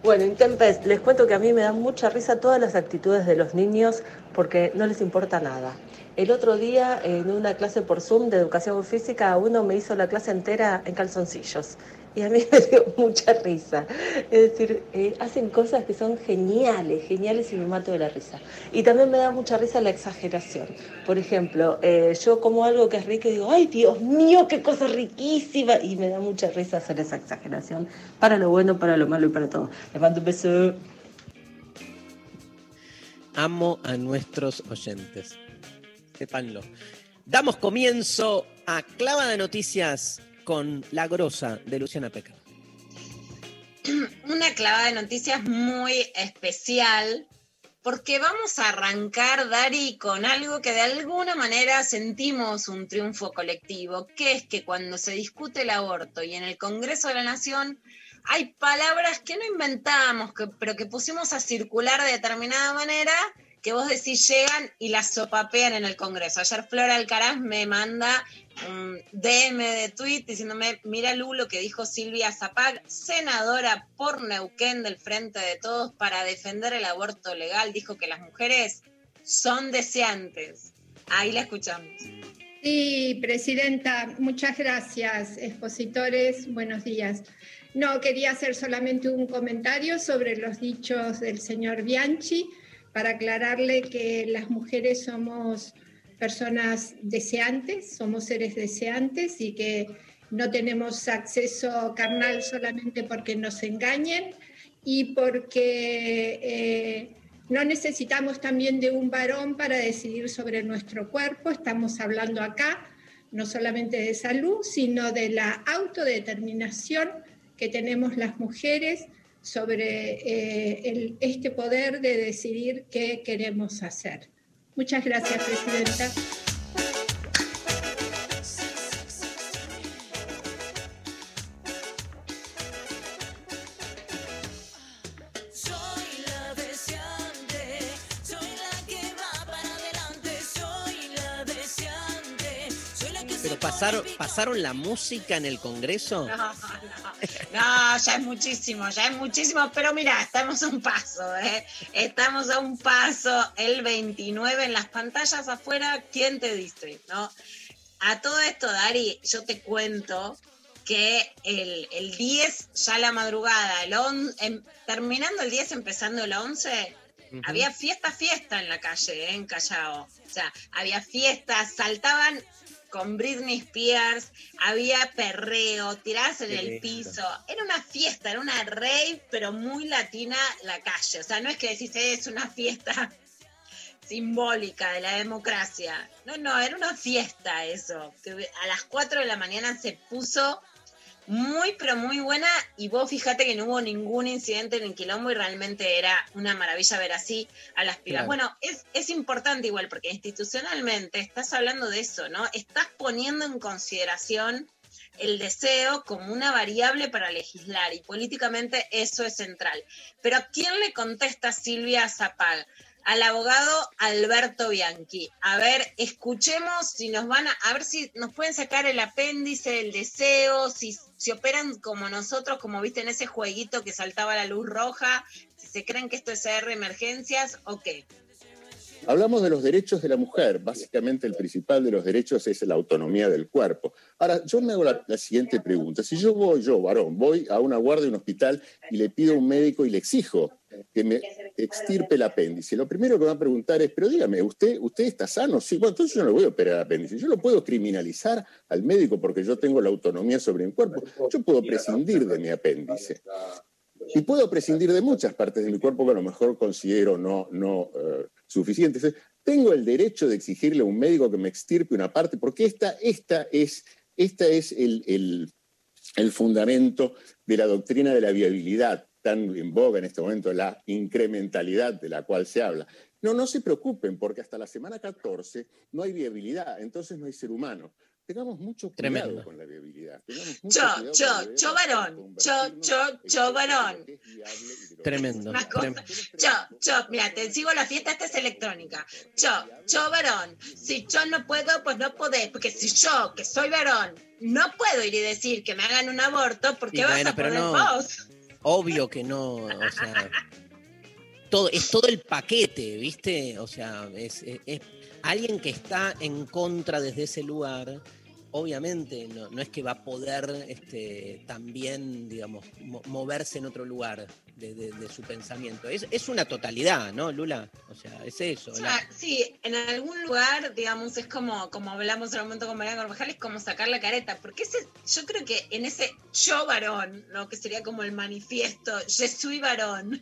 Bueno, Intempes, les cuento que a mí me dan mucha risa todas las actitudes de los niños porque no les importa nada. El otro día, en una clase por Zoom de educación física, uno me hizo la clase entera en calzoncillos. Y a mí me dio mucha risa. Es decir, eh, hacen cosas que son geniales, geniales y me mato de la risa. Y también me da mucha risa la exageración. Por ejemplo, eh, yo como algo que es rico y digo, ay Dios mío, qué cosa riquísima. Y me da mucha risa hacer esa exageración para lo bueno, para lo malo y para todo. Les mando un beso. Amo a nuestros oyentes. Sépanlo. Damos comienzo a Clava de Noticias con La Grosa de Luciana Peca. Una clavada de noticias muy especial porque vamos a arrancar, Dari, con algo que de alguna manera sentimos un triunfo colectivo, que es que cuando se discute el aborto y en el Congreso de la Nación hay palabras que no inventamos, que- pero que pusimos a circular de determinada manera, que vos decís llegan y las sopapean en el Congreso. Ayer Flora Alcaraz me manda un DM de tweet diciéndome, mira Lu lo que dijo Silvia Zapag, senadora por Neuquén del Frente de Todos para defender el aborto legal, dijo que las mujeres son deseantes. Ahí la escuchamos. Sí, Presidenta, muchas gracias. Expositores, buenos días. No, quería hacer solamente un comentario sobre los dichos del señor Bianchi para aclararle que las mujeres somos personas deseantes, somos seres deseantes y que no tenemos acceso carnal solamente porque nos engañen y porque eh, no necesitamos también de un varón para decidir sobre nuestro cuerpo. Estamos hablando acá no solamente de salud, sino de la autodeterminación que tenemos las mujeres sobre eh, este poder de decidir qué queremos hacer. Muchas gracias, Presidenta. Pasaron, pasaron la música en el Congreso. No, no, no, ya es muchísimo, ya es muchísimo, pero mira, estamos a un paso, ¿eh? Estamos a un paso, el 29 en las pantallas afuera, ¿quién te dice? ¿No? A todo esto, Dari, yo te cuento que el, el 10, ya la madrugada, el on- em- terminando el 10, empezando el 11, Ujú. había fiesta, fiesta en la calle, ¿eh? en Callao. O sea, había fiestas, saltaban con Britney Spears, había perreo, tiradas en Qué el lindo. piso. Era una fiesta, era una rave, pero muy latina la calle. O sea, no es que decís, "Eh, es una fiesta simbólica de la democracia. No, no, era una fiesta eso. Que a las 4 de la mañana se puso muy, pero muy buena. Y vos fíjate que no hubo ningún incidente en el quilombo y realmente era una maravilla ver así a las pibas. Claro. Bueno, es, es importante igual porque institucionalmente estás hablando de eso, ¿no? Estás poniendo en consideración el deseo como una variable para legislar y políticamente eso es central. Pero ¿a quién le contesta Silvia Zapag? Al abogado Alberto Bianchi. A ver, escuchemos si nos van a, a ver si nos pueden sacar el apéndice, el deseo, si, si operan como nosotros, como viste en ese jueguito que saltaba la luz roja, si se creen que esto es CR emergencias o qué. Hablamos de los derechos de la mujer. Básicamente el principal de los derechos es la autonomía del cuerpo. Ahora, yo me hago la, siguiente pregunta. Si yo voy, yo, varón, voy a una guardia de un hospital y le pido a un médico y le exijo que me extirpe el apéndice, lo primero que va a preguntar es, pero dígame, ¿usted, usted está sano? Sí, bueno, entonces yo no le voy a operar el apéndice. Yo lo puedo criminalizar al médico porque yo tengo la autonomía sobre mi cuerpo. Yo puedo prescindir de mi apéndice. Y puedo prescindir de muchas partes de mi cuerpo que a lo mejor considero no, no eh, suficientes. Tengo el derecho de exigirle a un médico que me extirpe una parte, porque esta, esta es, esta es el, el- el fundamento de la doctrina de la viabilidad, tan en boga en este momento, la incrementalidad de la cual se habla. No, no se preocupen, porque hasta la semana 14 no hay viabilidad, entonces no hay ser humano. Tengamos mucho cuidado Tremendo. con la viabilidad. mucho Cho, cuidado cho, con la cho varón, cho, cho, cho varón. Tremendo. Tremendo. Cho, cho, mira, te sigo la fiesta, esta es electrónica. Cho, cho varón. Si yo no puedo, pues no podés. Porque si yo, que soy varón, no puedo ir y decir que me hagan un aborto, ¿por qué Y vas bueno, a pero poder no. vos? Obvio que no, o sea, todo, es todo el paquete, ¿viste? O sea, es, alguien que está en contra desde ese lugar, obviamente no, es que va a poder este, también, digamos, mo- moverse en otro lugar de, de- de su pensamiento. Es, es una totalidad, ¿no, Lula? O sea, es eso. La- sea, sí, en algún lugar, digamos, es como, como hablamos en un momento con María Carvajal, es como sacar la careta, porque ese, yo creo que en ese yo varón, ¿no? que sería como el manifiesto, yo soy varón,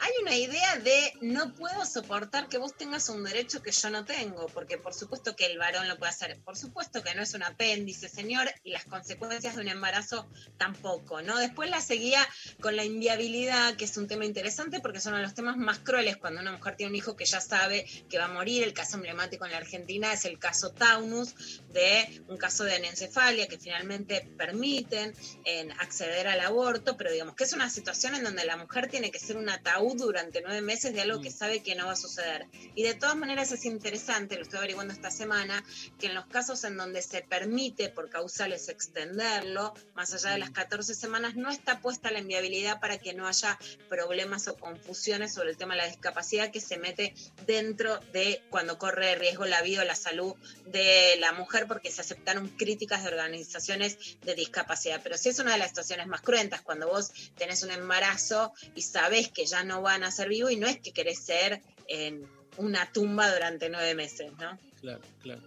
hay una idea de no puedo soportar que vos tengas un derecho que yo no tengo, porque por supuesto que el varón lo puede hacer, por supuesto que no es un apéndice, señor, y las consecuencias de un embarazo tampoco, ¿no? Después la seguía con la inviabilidad, que es un tema interesante porque son los temas más crueles cuando una mujer tiene un hijo que ya sabe que va a morir. El caso emblemático en la Argentina es el caso Taunus, de un caso de anencefalia que finalmente permiten en acceder al aborto, pero digamos que es una situación en donde la mujer tiene que ser un ataúd durante nueve meses de algo que sabe que no va a suceder. Y de todas maneras es interesante, lo estoy averiguando esta semana, que en los casos en donde se permite por causales extenderlo, más allá de las 14 semanas, no está puesta la inviabilidad para que no haya problemas o confusiones sobre el tema de la discapacidad que se mete dentro de cuando corre riesgo la vida o la salud de la mujer porque se aceptaron críticas de organizaciones de discapacidad. Pero sí es una de las situaciones más cruentas cuando vos tenés un embarazo y sabés que ya no van a ser vivos y no es que querés ser en una tumba durante nueve meses, ¿no? Claro, claro.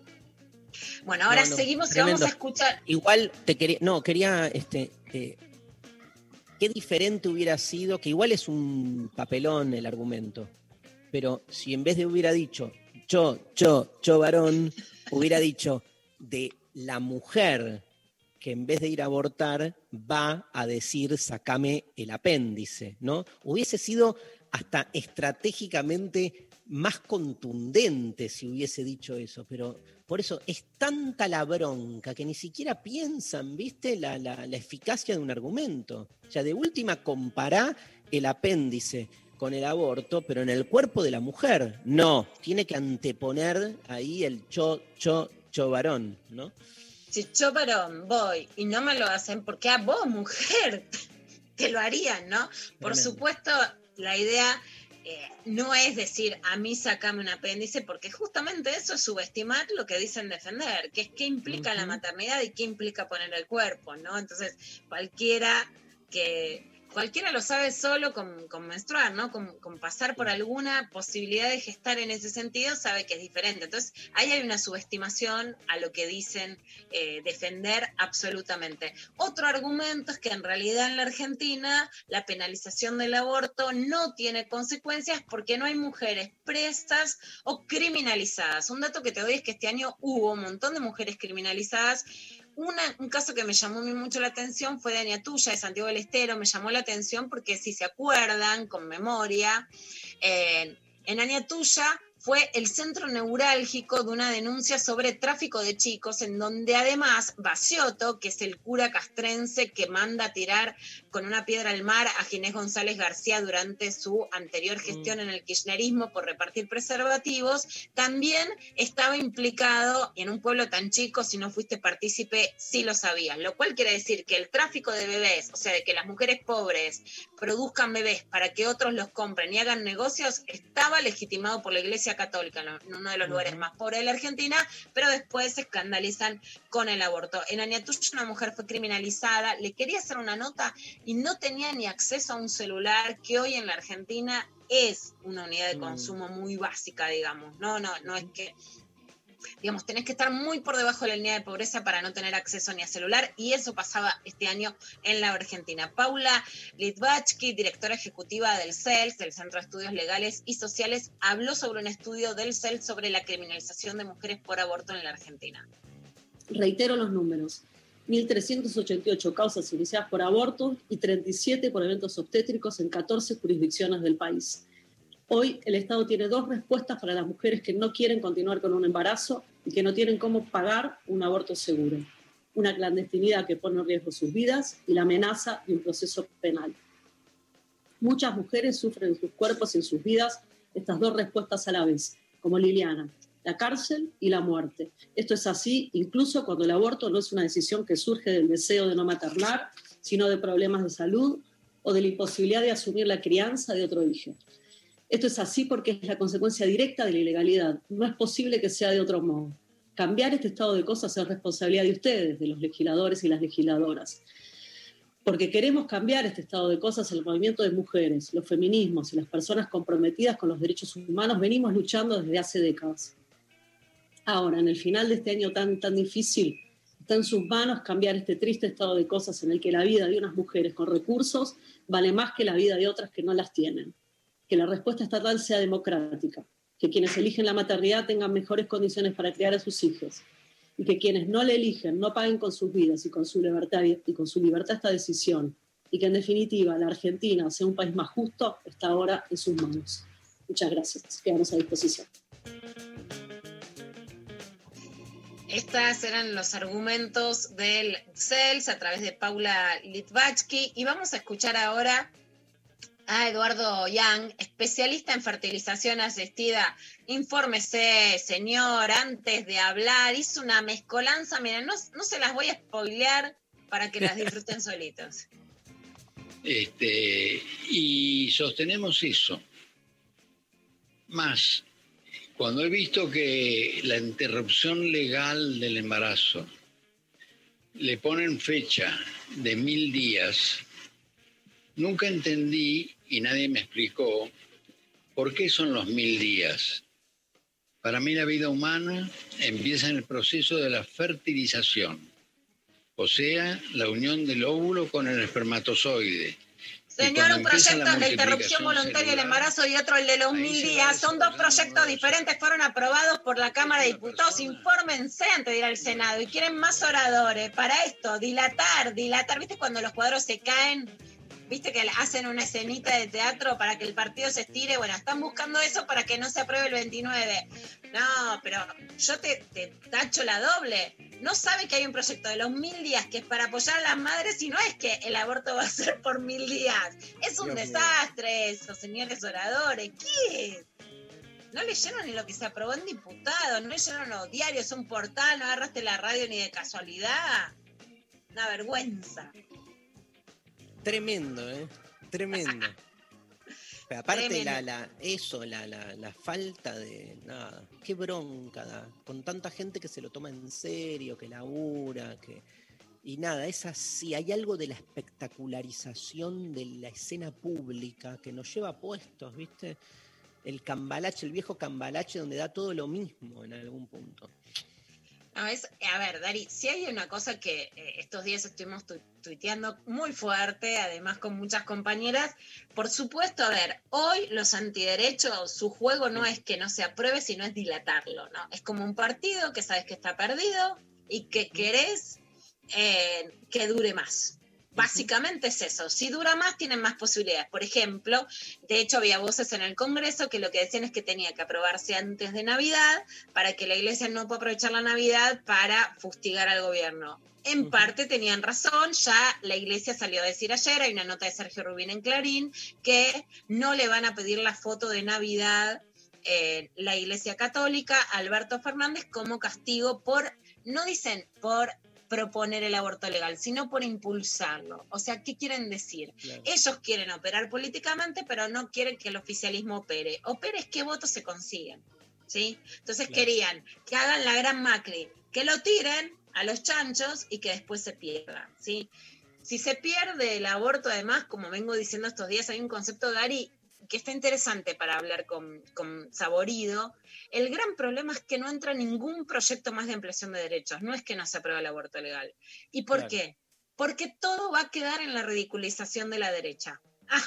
Bueno, ahora No, no, seguimos y tremendo. vamos a escuchar. Igual te quería, no, quería, este, eh, qué diferente hubiera sido, que igual es un papelón el argumento, pero si en vez de hubiera dicho yo, yo, yo varón, hubiera dicho de la mujer que en vez de ir a abortar va a decir sacame el apéndice, ¿no? Hubiese sido hasta estratégicamente más contundente si hubiese dicho eso, pero por eso es tanta la bronca que ni siquiera piensan, ¿viste? La, la- eficacia de un argumento. O sea, de última compará el apéndice con el aborto, pero en el cuerpo de la mujer. No, tiene que anteponer ahí el cho, cho, cho varón, ¿no? Si yo varón voy y no me lo hacen, porque a vos, mujer, te lo harían, ¿no? Por Tremendo. supuesto, la idea eh, no es decir, a mí sacame un apéndice, porque justamente eso es subestimar lo que dicen defender, que es qué implica la maternidad y qué implica poner el cuerpo, ¿no? Entonces, cualquiera que... Cualquiera lo sabe solo con, con menstruar, ¿no? Con, con pasar por alguna posibilidad de gestar en ese sentido, sabe que es diferente. Entonces, ahí hay una subestimación a lo que dicen eh, defender absolutamente. Otro argumento es que en realidad en la Argentina la penalización del aborto no tiene consecuencias porque no hay mujeres prestas o criminalizadas. Un dato que te doy es que este año hubo un montón de mujeres criminalizadas. Un caso que me llamó mucho la atención fue de Añatuya, de Santiago del Estero. Me llamó la atención porque si se acuerdan, con memoria, en, en Añatuya fue el centro neurálgico de una denuncia sobre tráfico de chicos, en donde además Baciotto, que es el cura castrense que manda a tirar con una piedra al mar a Ginés González García durante su anterior gestión en el kirchnerismo por repartir preservativos, también estaba implicado en un pueblo tan chico, si no fuiste partícipe, sí lo sabías. Lo cual quiere decir que el tráfico de bebés, o sea, de que las mujeres pobres produzcan bebés para que otros los compren y hagan negocios, estaba legitimado por la Iglesia Católica en uno de los lugares más pobres de la Argentina, pero después se escandalizan con el aborto. En Añatuyo una mujer fue criminalizada, le quería hacer una nota y no tenía ni acceso a un celular que hoy en la Argentina es una unidad de Mm. consumo muy básica, digamos. No, no, no es que digamos, tenés que estar muy por debajo de la línea de pobreza para no tener acceso ni a celular, y eso pasaba este año en la Argentina. Paula Litvachki, directora ejecutiva del CELS, del Centro de Estudios Legales y Sociales, habló sobre un estudio del CELS sobre la criminalización de mujeres por aborto en la Argentina. Reitero los números. 1.388 causas iniciadas por aborto y 37 por eventos obstétricos en 14 jurisdicciones del país. Hoy el Estado tiene dos respuestas para las mujeres que no quieren continuar con un embarazo y que no tienen cómo pagar un aborto seguro. Una clandestinidad que pone en riesgo sus vidas y la amenaza de un proceso penal. Muchas mujeres sufren en sus cuerpos y en sus vidas estas dos respuestas a la vez, como Liliana, la cárcel y la muerte. Esto es así incluso cuando el aborto no es una decisión que surge del deseo de no maternar, sino de problemas de salud o de la imposibilidad de asumir la crianza de otro hijo. Esto es así porque es la consecuencia directa de la ilegalidad. No es posible que sea de otro modo. Cambiar este estado de cosas es responsabilidad de ustedes, de los legisladores y las legisladoras. Porque queremos cambiar este estado de cosas, el movimiento de mujeres, los feminismos y las personas comprometidas con los derechos humanos venimos luchando desde hace décadas. Ahora, en el final de este año tan, tan difícil, está en sus manos cambiar este triste estado de cosas en el que la vida de unas mujeres con recursos vale más que la vida de otras que no las tienen. Que la respuesta estatal sea democrática, que quienes eligen la maternidad tengan mejores condiciones para criar a sus hijos y que quienes no le eligen no paguen con sus vidas y con su libertad y con su libertad esta decisión y que en definitiva la Argentina sea un país más justo está ahora en sus manos. Muchas gracias. Quedamos a disposición. Estos eran los argumentos del CELS a través de Paula Litvachki y vamos a escuchar ahora a Eduardo Yang, especialista en fertilización asistida. Infórmese, señor, antes de hablar. Hizo una mezcolanza, miren, no, no se las voy a spoilear para que las disfruten solitos. Este, y sostenemos eso. Más, cuando he visto que la interrupción legal del embarazo le ponen fecha de mil días, nunca entendí y nadie me explicó por qué son los mil días. Para mí la vida humana empieza en el proceso de la fertilización, o sea, la unión del óvulo con el espermatozoide. Señor, un proyecto es la interrupción voluntaria del embarazo y otro el de los mil días. Son dos proyectos diferentes, fueron aprobados por la Cámara de Diputados. Infórmense antes de ir al Senado y quieren más oradores para esto, dilatar, dilatar. ¿Viste cuando los cuadros se caen? ¿Viste que hacen una escenita de teatro para que el partido se estire? Bueno, están buscando eso para que no se apruebe el 29. No, pero yo te, te tacho la doble. No sabe que hay un proyecto de los mil días que es para apoyar a las madres y no es que el aborto va a ser por mil días. Es un desastre eso, señores oradores. ¿Qué es? No leyeron ni lo que se aprobó en diputado, no leyeron los diarios, un portal, no agarraste la radio ni de casualidad. Una vergüenza. Tremendo, ¿eh? Tremendo. Pero aparte, Tremendo. la, la, eso, la, la, la falta de nada. Qué bronca da. Con tanta gente que se lo toma en serio, que labura, que. Y nada, es así. Hay algo de la espectacularización de la escena pública que nos lleva a puestos, ¿viste? El cambalache, el viejo cambalache donde da todo lo mismo en algún punto. No, es, a ver, Dari, si hay una cosa que eh, estos días estuvimos tu- tuiteando muy fuerte, además con muchas compañeras, por supuesto, a ver, hoy los antiderechos, su juego no es que no se apruebe, sino es dilatarlo, ¿no? Es como un partido que sabes que está perdido y que querés eh, que dure más. Básicamente es eso. Si dura más, tienen más posibilidades. Por ejemplo, de hecho había voces en el Congreso que lo que decían es que tenía que aprobarse antes de Navidad para que la Iglesia no pueda aprovechar la Navidad para fustigar al gobierno. En parte tenían razón, ya la Iglesia salió a decir ayer, hay una nota de Sergio Rubín en Clarín, que no le van a pedir la foto de Navidad en la Iglesia Católica Alberto Fernández como castigo por, no dicen por proponer el aborto legal, sino por impulsarlo. O sea, ¿qué quieren decir? Ellos quieren operar políticamente, pero no quieren que el oficialismo opere. Opere es qué votos se consiguen. ¿sí? Entonces Claro. querían que hagan la gran Macri, que lo tiren a los chanchos y que después se pierda. ¿sí? Si se pierde el aborto, además, como vengo diciendo estos días, hay un concepto, Gary, que está interesante para hablar con, con Saborido. El gran problema es que no entra ningún proyecto más de ampliación de derechos. No es que no se apruebe el aborto legal. ¿Y por Claro. qué? Porque todo va a quedar en la ridiculización de la derecha. Ah,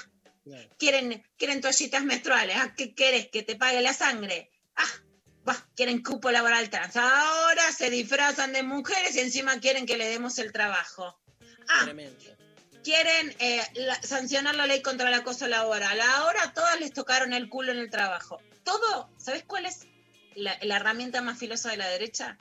quieren, quieren toallitas menstruales. Ah, ¿qué querés? ¿Que te pague la sangre? Ah, bah, quieren cupo laboral trans. Ahora se disfrazan de mujeres y encima quieren que le demos el trabajo. Ah, quieren eh, la- sancionar la ley contra el acoso laboral. Ahora a todas les tocaron el culo en el trabajo. Todo, ¿sabes cuál es la, la herramienta más filosa de la derecha?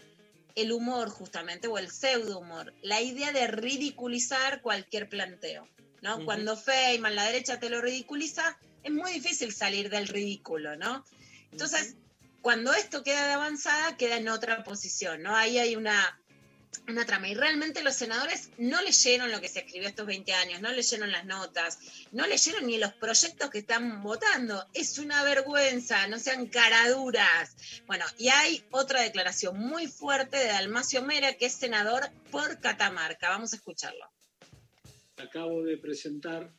El humor, justamente, o el pseudo humor. La idea de ridiculizar cualquier planteo. ¿no? Cuando Feynman, la derecha te lo ridiculiza, es muy difícil salir del ridículo, ¿no? Entonces, cuando esto queda de avanzada, queda en otra posición, ¿no? Ahí hay una, una trama. Y realmente los senadores no leyeron lo que se escribió estos 20 años, no leyeron las notas, no leyeron ni los proyectos que están votando. Es una vergüenza, no sean caraduras. Bueno, y hay otra declaración muy fuerte de Dalmacio Mera, que es senador por Catamarca. Vamos a escucharlo. Acabo de presentar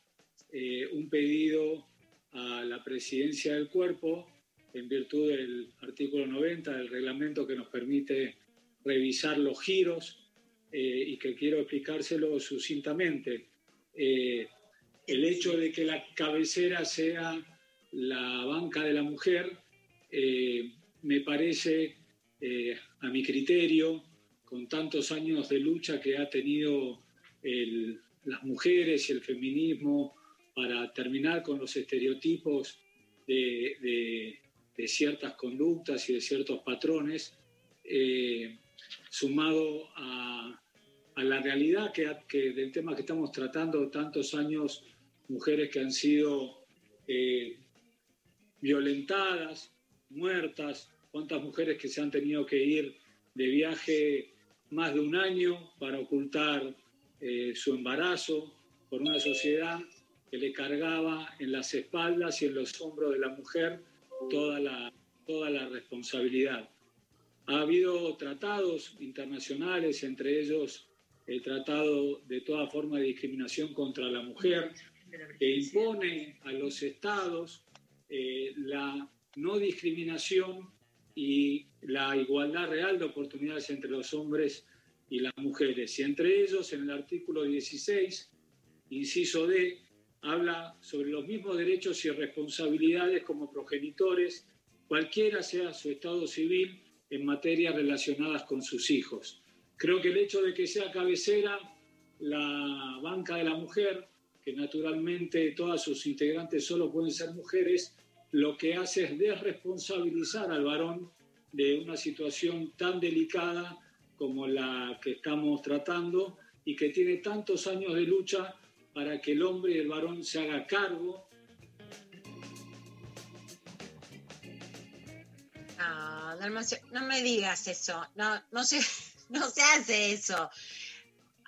eh, un pedido a la presidencia del cuerpo en virtud del artículo 90 del reglamento que nos permite revisar los giros eh, y que quiero explicárselo sucintamente. Eh, el hecho de que la cabecera sea la banca de la mujer eh, me parece, a mi criterio, con tantos años de lucha que ha tenido el- las mujeres y el feminismo para terminar con los estereotipos de, de- de ciertas conductas y de ciertos patrones, eh, sumado a, la realidad que del tema que estamos tratando, tantos años, mujeres que han sido eh, violentadas, muertas, cuántas mujeres que se han tenido que ir de viaje más de un año para ocultar eh, su embarazo por una sociedad que le cargaba en las espaldas y en los hombros de la mujer toda la, toda la responsabilidad. Ha habido tratados internacionales, entre ellos el Tratado de toda forma de discriminación contra la mujer, que impone a los estados eh, la no discriminación y la igualdad real de oportunidades entre los hombres y las mujeres. Y entre ellos, en el artículo 16, inciso D, habla sobre los mismos derechos y responsabilidades como progenitores, cualquiera sea su estado civil en materias relacionadas con sus hijos. Creo que el hecho de que sea cabecera la banca de la mujer, que naturalmente todas sus integrantes solo pueden ser mujeres, lo que hace es desresponsabilizar al varón de una situación tan delicada como la que estamos tratando y que tiene tantos años de lucha para que el hombre y el varón se haga cargo No, me digas eso. No, no se, no se hace eso.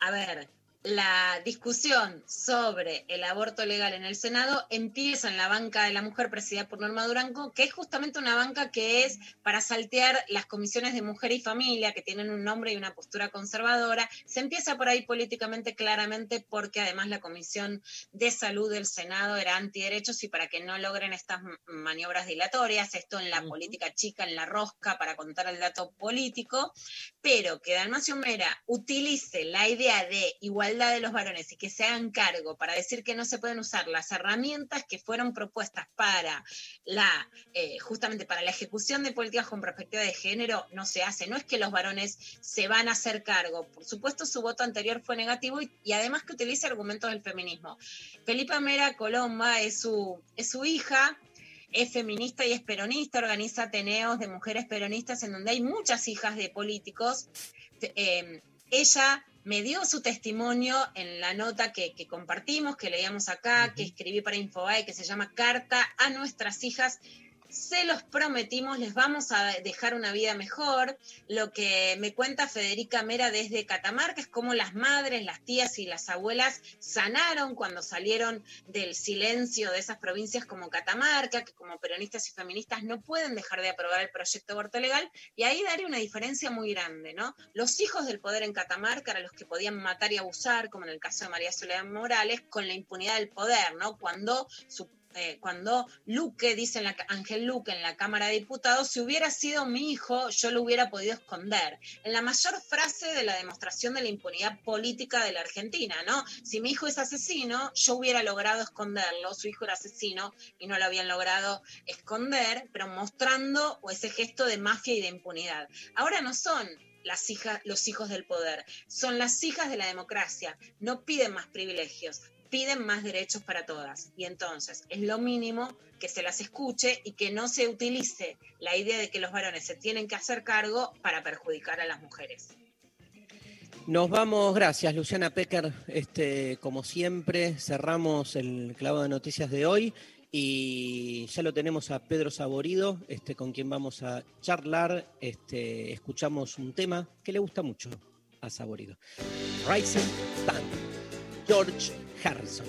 A ver, la discusión sobre el aborto legal en el Senado empieza en la banca de la mujer presidida por Norma Durango, que es justamente una banca que es para saltear las comisiones de mujer y familia, que tienen un nombre y una postura conservadora. Se empieza por ahí políticamente claramente porque además la Comisión de Salud del Senado era antiderechos y para que no logren estas maniobras dilatorias, esto en la política chica, en la rosca, para contar el dato político, pero que Dalmacio Mera utilice la idea de igualdad de los varones y que se hagan cargo para decir que no se pueden usar las herramientas que fueron propuestas para la, eh, justamente para la ejecución de políticas con perspectiva de género, no se hace. No es que los varones se van a hacer cargo. Por supuesto, su voto anterior fue negativo y, además que utiliza argumentos del feminismo. Felipa Mera Colomba es su, es su hija, es feminista y es peronista, organiza ateneos de mujeres peronistas en donde hay muchas hijas de políticos. Eh, ella me dio su testimonio en la nota que, que compartimos, que leíamos acá, que escribí para Infobae, que se llama Carta a nuestras hijas. Se los prometimos, les vamos a dejar una vida mejor. Lo que me cuenta Federica Mera desde Catamarca es cómo las madres, las tías y las abuelas sanaron cuando salieron del silencio de esas provincias como Catamarca, que como peronistas y feministas no pueden dejar de aprobar el proyecto aborto legal. Y ahí daría una diferencia muy grande, ¿no? Los hijos del poder en Catamarca eran los que podían matar y abusar, como en el caso de María Soledad Morales, con la impunidad del poder, ¿no? Cuando su eh, cuando Luque, dice la, Ángel Luque en la Cámara de Diputados, si hubiera sido mi hijo, yo lo hubiera podido esconder. En la mayor frase de la demostración de la impunidad política de la Argentina, ¿no? Si mi hijo es asesino, yo hubiera logrado esconderlo, su hijo era asesino y no lo habían logrado esconder, pero mostrando ese gesto de mafia y de impunidad. Ahora no son las hijas, los hijos del poder, son las hijas de la democracia, no piden más privilegios, piden más derechos para todas. Y entonces es lo mínimo que se las escuche y que no se utilice la idea de que los varones se tienen que hacer cargo para perjudicar a las mujeres. Nos vamos, gracias Luciana Pecker. Este, como siempre, cerramos el clavo de noticias de hoy y ya lo tenemos a Pedro Saborido, este, con quien vamos a charlar. Este, escuchamos un tema que le gusta mucho a Saborido. Rising Sun, George Harrison.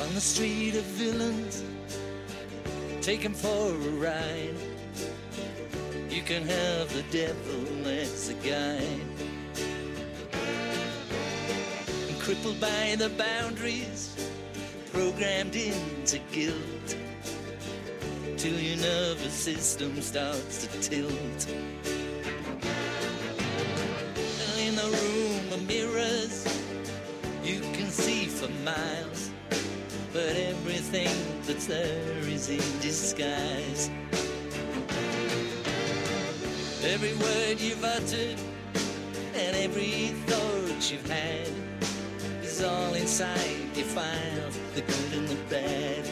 on the street of villains. Take him for a ride. You can have the devil as a guide. And crippled by the boundaries, programmed into guilt, till your nervous system starts to tilt. In the room of mirrors, you can see for miles but everything that's there is in disguise. Every word you've uttered and every thought you've had is all inside your file, the good and the bad.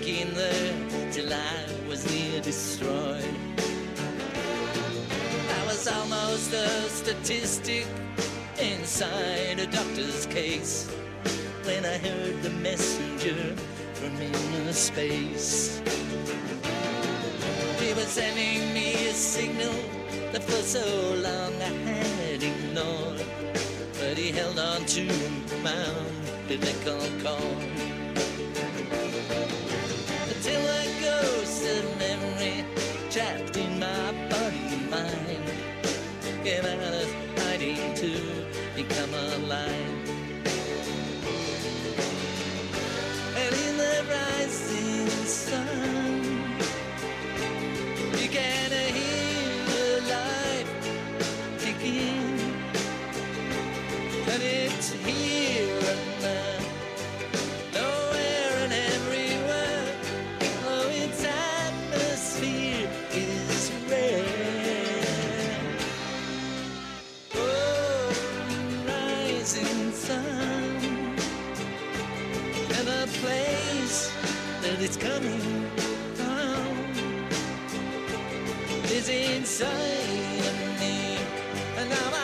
Working there till I was near destroyed. I was almost a statistic inside a doctor's case when I heard the messenger from inner space. He was sending me a signal that for so long I had ignored, but he held on to my umbilical cord. Until it's coming down It's inside of me, and now. I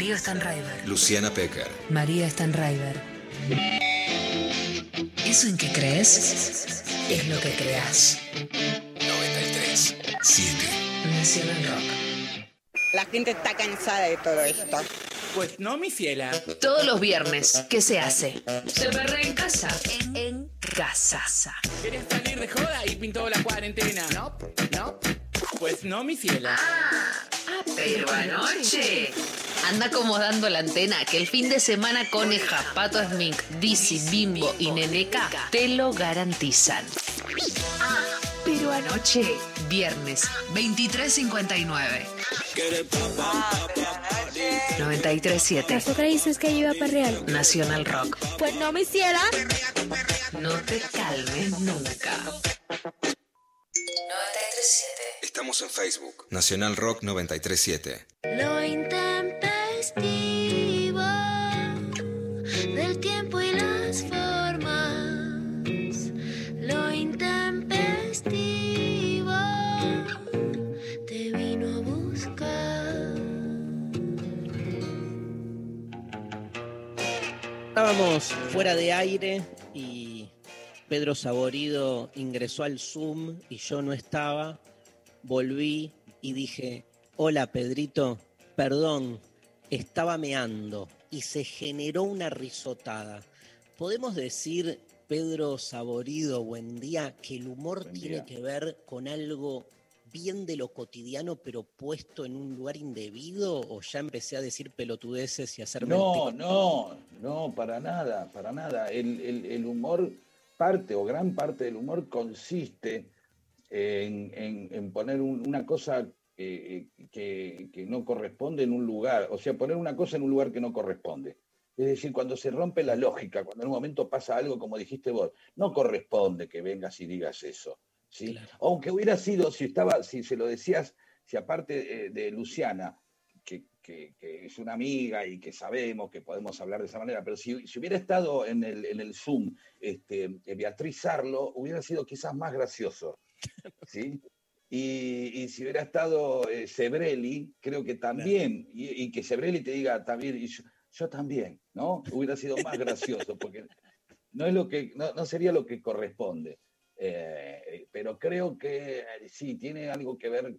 Darío Stanraiver, Luciana Pecker. María Stanraiver. ¿Eso en qué crees? Es lo que creas. 93. 7. Nacional Rock. La gente está cansada de todo esto. Pues no, mi fiela. Todos los viernes, ¿qué se hace? Se perrea en casa. En, en casa. ¿Quieres salir de joda y pintó la cuarentena? No, no. Pues no, mi fiela. Ah, pero anoche. Anda acomodando la antena que el fin de semana Coneja, Pato Smink, Dizzy, Bimbo y Neneca te lo garantizan. Ah, pero anoche, viernes, 23.59. 93.7 ¿Acaso dices que iba para real? Nacional Rock. Pues no me hiciera. No te calmes nunca. 93.7 Estamos en Facebook. Nacional Rock 937. Lo del tiempo y las formas. Lo intempestivo te vino a buscar. Estábamos fuera de aire y Pedro Saborido ingresó al Zoom y yo no estaba. Volví y dije, hola Pedrito, perdón, estaba meando y se generó una risotada. ¿Podemos decir, Pedro Saborido, buen día, que el humor tiene que ver con algo bien de lo cotidiano pero puesto en un lugar indebido o ya empecé a decir pelotudeces y el No, no, no, para nada, para nada. El, el- el humor, parte o gran parte del humor consiste en, en- en poner un- una cosa eh, que, que no corresponde en un lugar, o sea, poner una cosa en un lugar que no corresponde. Es decir, cuando se rompe la lógica, cuando en un momento pasa algo como dijiste vos, no corresponde que vengas y digas eso. ¿sí? Aunque hubiera sido, si estaba, si se lo decías, si aparte eh, de Luciana, que, que- que es una amiga y que sabemos que podemos hablar de esa manera, pero si, si hubiera estado en el, en el Zoom este, eh, Beatriz Arlo, hubiera sido quizás más gracioso. ¿sí? Y, y si hubiera estado eh, Sebrelli, creo que también, y, y que Sebrelli te diga también, y yo, yo también, ¿no? Hubiera sido más gracioso, porque no, es lo que, no, no sería lo que corresponde. Eh, pero creo que eh, sí, tiene algo que ver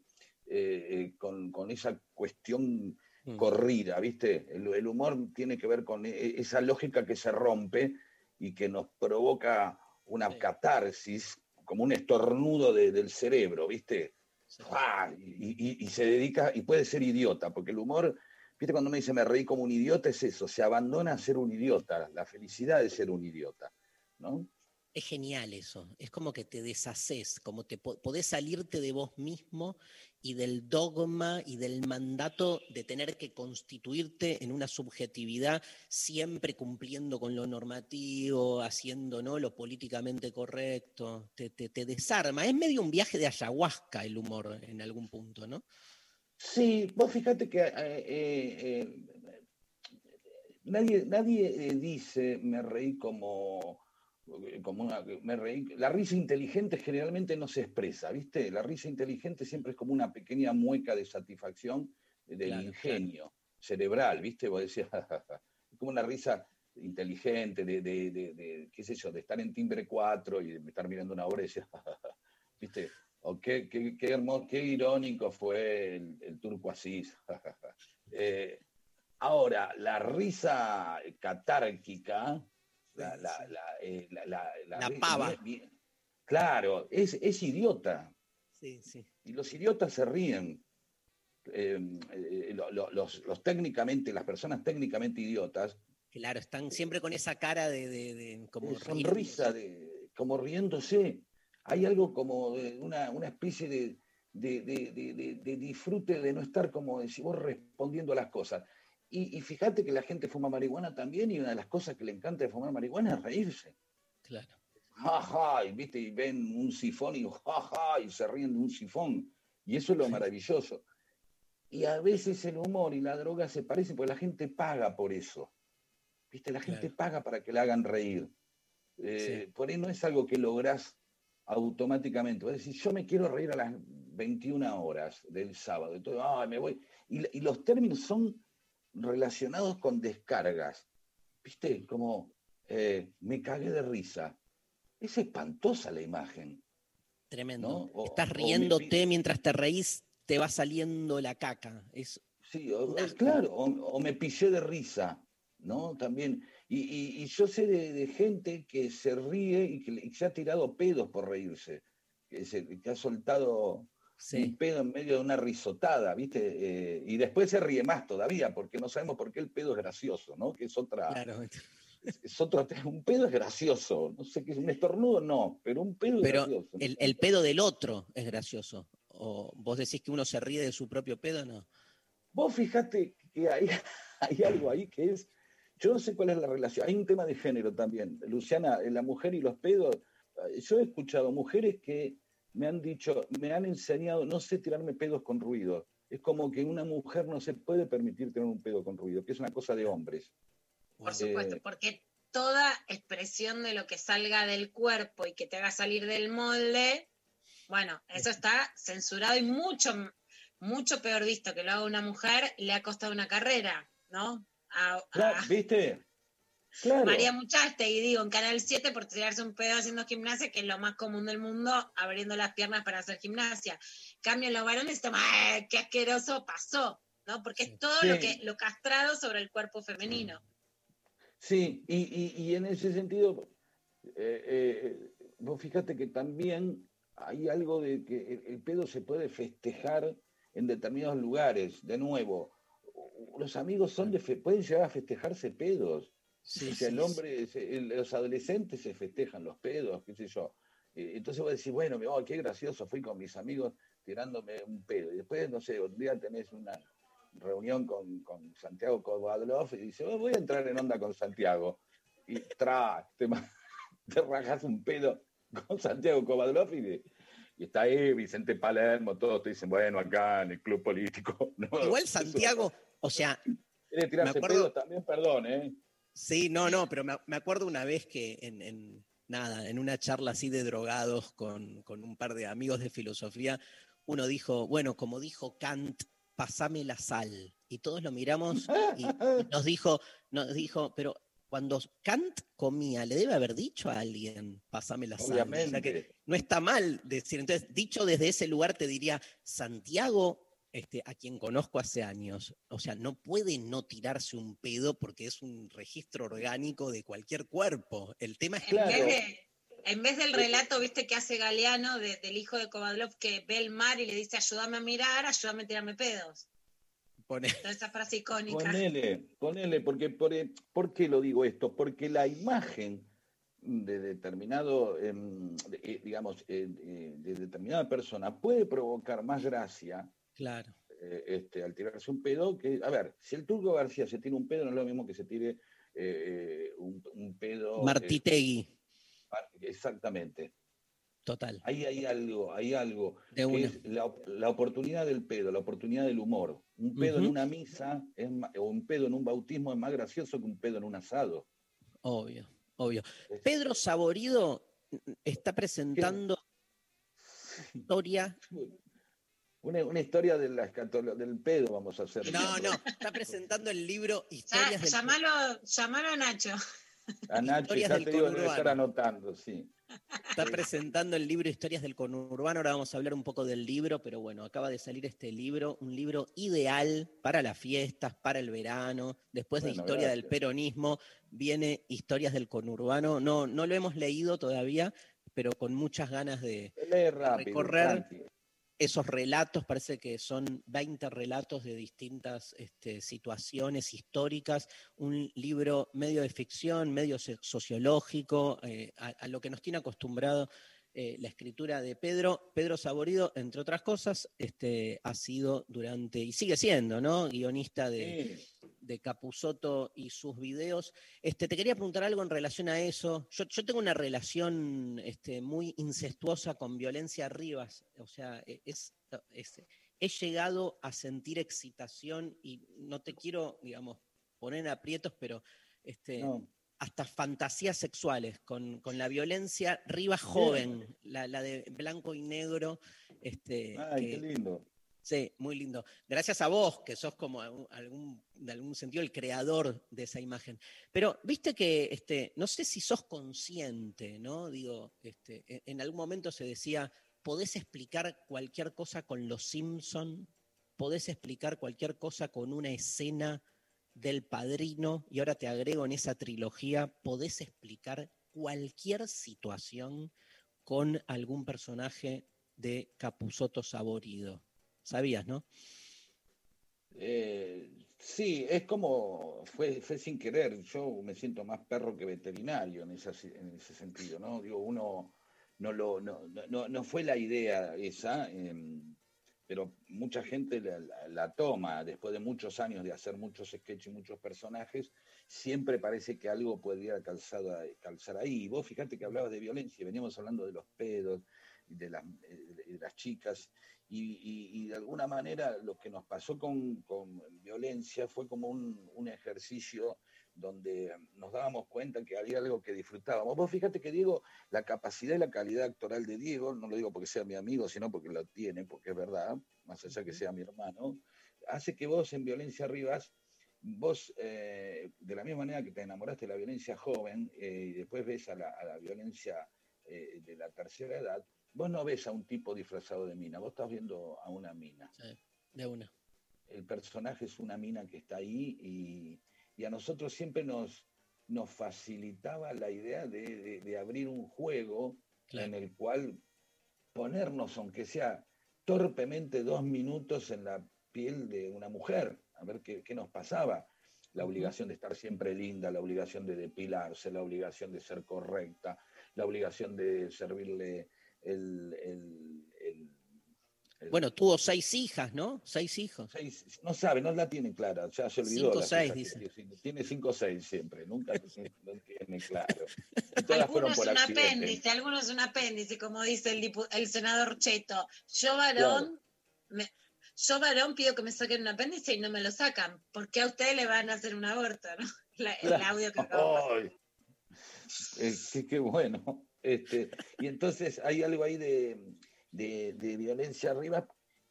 eh, con, con esa cuestión corrida, ¿viste? El, el humor tiene que ver con esa lógica que se rompe y que nos provoca una catarsis, como un estornudo de- del cerebro, ¿viste? ¡Fua! Y, y- y se dedica, y puede ser idiota, porque el humor, ¿viste? Cuando me dice me reí como un idiota, es eso, se abandona a ser un idiota, la felicidad de ser un idiota, ¿no? Es genial eso. Es como que te deshaces, como te po- podés salirte de vos mismo y del dogma y del mandato de tener que constituirte en una subjetividad siempre cumpliendo con lo normativo, haciendo ¿no? lo políticamente correcto, te, te- desarma. Es medio un viaje de ayahuasca el humor en algún punto, ¿no? Sí, vos fíjate que eh, eh, eh, nadie, nadie dice me reí como, como una, me reí. La risa inteligente generalmente no se expresa, ¿viste? La risa inteligente siempre es como una pequeña mueca de satisfacción del Claro, ingenio cerebral, ¿viste? Vos decías, como una risa inteligente de, de, de- de, qué sé yo, de estar en timbre 4 y de estar mirando una obra y decir, ¿viste? O qué, qué, qué hermoso, qué irónico fue el, el turco Asís. Eh, ahora, la risa catárquica, la, la, la, eh, la- la- la La pava. claro, es, es idiota. Sí, sí. Y los idiotas se ríen. Eh, eh, lo- lo- los, los técnicamente, las personas técnicamente idiotas, Claro, están siempre con esa cara de, de- de- como Eh, sonrisa, de, como riéndose. Hay algo como de una, una especie de, de- de- de- disfrute de no estar como decís vos respondiendo a las cosas. Y, y fíjate que la gente fuma marihuana también y una de las cosas que le encanta de fumar marihuana es reírse. Claro. Ja, ja, y, ¿viste? y ven un sifón y ja, ja, y se ríen de un sifón. Y eso es lo maravilloso. Y a veces el humor y la droga se parecen porque la gente paga por eso. ¿Viste? La gente paga para que le hagan reír. Eh, Por ahí no es algo que lográs automáticamente. Vos decís, yo me quiero reír a las 21 horas del sábado. "Ay, me voy. Y, y los términos son relacionados con descargas. ¿Viste? Como eh, me cagué de risa. Es espantosa la imagen. Tremendo. ¿no? O- Estás me riéndote mientras te reís, te va saliendo la caca. Es Sí, o- claro, o, o me pillé de risa, ¿no? También. Y, y- y yo sé de, de gente que se ríe y que, y se ha tirado pedos por reírse, que, se- que ha soltado un pedo en medio de una risotada, ¿viste? Eh, y después se ríe más todavía, porque no sabemos por qué el pedo es gracioso, ¿no? Que es otra. Claro. Es, es otro, un pedo es gracioso, no sé qué es un estornudo, no, pero un pedo es gracioso. el, el pedo del otro es gracioso. O vos decís que uno se ríe de su propio pedo, no. Vos fijate que hay, hay algo ahí que es, yo no sé cuál es la relación, hay un tema de género también. Luciana, la mujer y los pedos, eh, yo he escuchado mujeres que me han dicho, me han enseñado, no sé tirarme pedos con ruido. Es como que una mujer no se puede permitir tener un pedo con ruido, que es una cosa de hombres. Por supuesto, Eh, porque toda expresión de lo que salga del cuerpo y que te haga salir del molde, bueno, eso está censurado y mucho, mucho peor visto que lo haga una mujer, le ha costado una carrera, ¿no? A, claro, a ¿Viste? Claro. María Muchaste, y digo, en Canal 7 por tirarse un pedo haciendo gimnasia, que es lo más común del mundo, abriendo las piernas para hacer gimnasia. Cambio en los varones, ¡ay, qué asqueroso pasó! ¿no? Porque es todo lo que lo castrado sobre el cuerpo femenino. Sí, y, y- y en ese sentido, eh, eh, vos fíjate que también hay algo de que el, el pedo se puede festejar en determinados lugares. De nuevo, los amigos son de fe- pueden llegar a festejarse pedos. Sí, o sea, sí, el hombre, el- los adolescentes se festejan los pedos, qué sé yo. Eh, Entonces vos decís, bueno, oh, qué gracioso, fui con mis amigos tirándome un pedo. Y después, no sé, un día tenés una reunión con, con Santiago Kovadlov y dice, "Oh, voy a entrar en onda con Santiago. Y tra, te, rajas un pedo con Santiago Kovadlov y, de- y está ahí Vicente Palermo, todos te dicen, bueno, acá en el club político. No, Igual eso- Santiago, o sea, Quiere tirarse acuerdo- pedos también, perdón, ¿eh? Sí, no, no, pero me, me acuerdo una vez que en, en- nada, en una charla así de drogados con, con un par de amigos de filosofía, uno dijo, bueno, como dijo Kant, pasame la sal. Y todos lo miramos y, y nos dijo, nos dijo, pero cuando Kant comía, le debe haber dicho a alguien, pasame la sal. O sea que no está mal decir. Entonces, dicho desde ese lugar, te diría, Santiago, este, a quien conozco hace años, o sea, no puede no tirarse un pedo porque es un registro orgánico de cualquier cuerpo. El tema es En, vez de- en vez del relato, viste, que hace Galeano de- del hijo de Kovadlov que ve el mar y le dice, ayúdame a mirar, ayúdame a tirarme pedos. Pone- Toda esa frase icónica. Ponele, ponele, porque por, ¿por qué lo digo esto? Porque la imagen de determinado, em, de- eh, digamos, eh, eh, de determinada persona puede provocar más gracia Claro. eh, este, al tirarse un pedo que, a ver, si el Turco García se tira un pedo, no es lo mismo que se tire eh, eh, un, un pedo. Martitegui, exactamente. total. Ahí hay algo, hay algo. De que una. es la, op- la oportunidad del pedo, la oportunidad del humor. Un pedo en una misa es o un pedo en un bautismo es más gracioso que un pedo en un asado. Obvio, obvio. Pedro Saborido está presentando historia. Una, una historia de la escatolo- del pedo vamos a hacer. No, no, está presentando el libro Historias del llamalo, llamalo a Nacho. A Nacho, Historias ya del te digo, debe conurbano. estar anotando, sí. Está presentando el libro Historias del Conurbano. Ahora vamos a hablar un poco del libro, pero bueno, acaba de salir este libro, un libro ideal para las fiestas, para el verano. Después de Historia del. Peronismo, viene Historias del Conurbano. No, no lo hemos leído todavía, pero con muchas ganas de, rápido, recorrer. Esos relatos, parece que son 20 relatos de distintas este, situaciones históricas, un libro medio de ficción, medio so- sociológico, eh, a, a lo que nos tiene acostumbrado eh, la escritura de Pedro. Pedro Saborido, entre otras cosas, este, ha sido durante, y sigue siendo, ¿no? Guionista de, de Capusotto y sus videos. Este, te quería preguntar algo en relación a eso. Yo, yo tengo una relación este, muy incestuosa con Violencia Rivas. O sea, e- es, es- he llegado a sentir excitación y no te quiero, digamos, poner en aprietos, pero este, No. Hasta fantasías sexuales con, con la violencia Rivas joven, la, la de blanco y negro. Este, Ay, que- qué lindo. Sí, muy lindo. Gracias a vos, que sos como algún, de algún sentido el creador de esa imagen. Pero viste que, este, no sé si sos consciente, ¿no? Digo, este, en, en algún momento se decía, podés explicar cualquier cosa con los Simpson, podés explicar cualquier cosa con una escena del padrino, y ahora te agrego en esa trilogía, podés explicar cualquier situación con algún personaje de Capusotto Saborido. ¿Sabías, no? Eh, sí, es como, fue, sin querer, yo me siento más perro que veterinario en, ese sentido, ¿no? Digo, uno no, lo, no, no- no, no fue la idea esa, em, pero mucha gente la, toma, después de muchos años de hacer muchos sketches y muchos personajes, siempre parece que algo podría calzar, ahí. Y vos fíjate que hablabas de violencia, veníamos hablando de los pedos, de las, eh, de las chicas, y, de alguna manera lo que nos pasó con, violencia fue como un ejercicio donde nos dábamos cuenta que había algo que disfrutábamos. Vos fíjate que Diego, la capacidad y la calidad actoral de Diego, no lo digo porque sea mi amigo, sino porque lo tiene, porque es verdad, más allá que sea mi hermano, hace que vos en Violencia Rivas, vos, eh, de la misma manera que te enamoraste de la violencia joven eh, y después ves a la, a la violencia eh, de la tercera edad, vos no ves a un tipo disfrazado de mina, vos estás viendo a una mina. De una. El personaje es una mina que está ahí y, y a nosotros siempre nos, nos facilitaba la idea de, de- de abrir un juego en el cual ponernos, aunque sea torpemente, dos minutos en la piel de una mujer, a ver qué, qué nos pasaba. La obligación de estar siempre linda, la obligación de depilarse, la obligación de ser correcta, la obligación de servirle el- Bueno, tuvo seis hijas, ¿no? Seis hijos. Seis, no sabe, no la tiene clara, ya se olvidó. Cinco, las seis, que dice. tiene. Cinco o seis siempre, nunca no tiene claro. Algunos por un accidente. apéndice, algunos un apéndice, como dice el, el senador Cheto. Yo varón, me- yo varón pido que me saquen un apéndice y no me lo sacan. ¿Por qué a ustedes le van a hacer un aborto? ¿no? La- el Claro. audio que acabo de eh, qué, qué bueno. Este, y entonces hay algo ahí de, de- de violencia arriba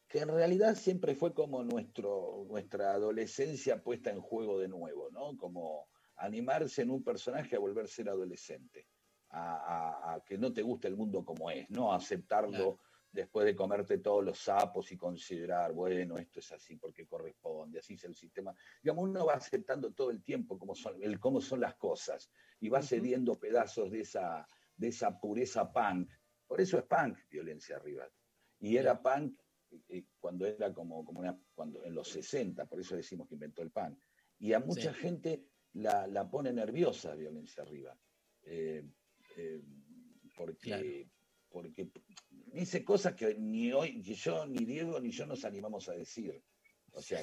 que en realidad siempre fue como nuestro, nuestra adolescencia puesta en juego de nuevo, ¿no? Como animarse en un personaje a volver a ser adolescente, a, a- a que no te guste el mundo como es, ¿no? Aceptarlo después de comerte todos los sapos y considerar, bueno, esto es así porque corresponde, así es el sistema. Digamos, uno va aceptando todo el tiempo cómo son, el, cómo son las cosas y va cediendo pedazos de esa, de esa pureza punk. Por eso es punk, violencia arriba. Y era punk eh, cuando era como, como una, cuando, en los 60, por eso decimos que inventó el punk. Y a mucha Sí. gente la, la pone nerviosa violencia arriba. Eh, eh, porque, porque dice cosas que ni hoy, que yo, ni Diego, ni yo nos animamos a decir. O sea,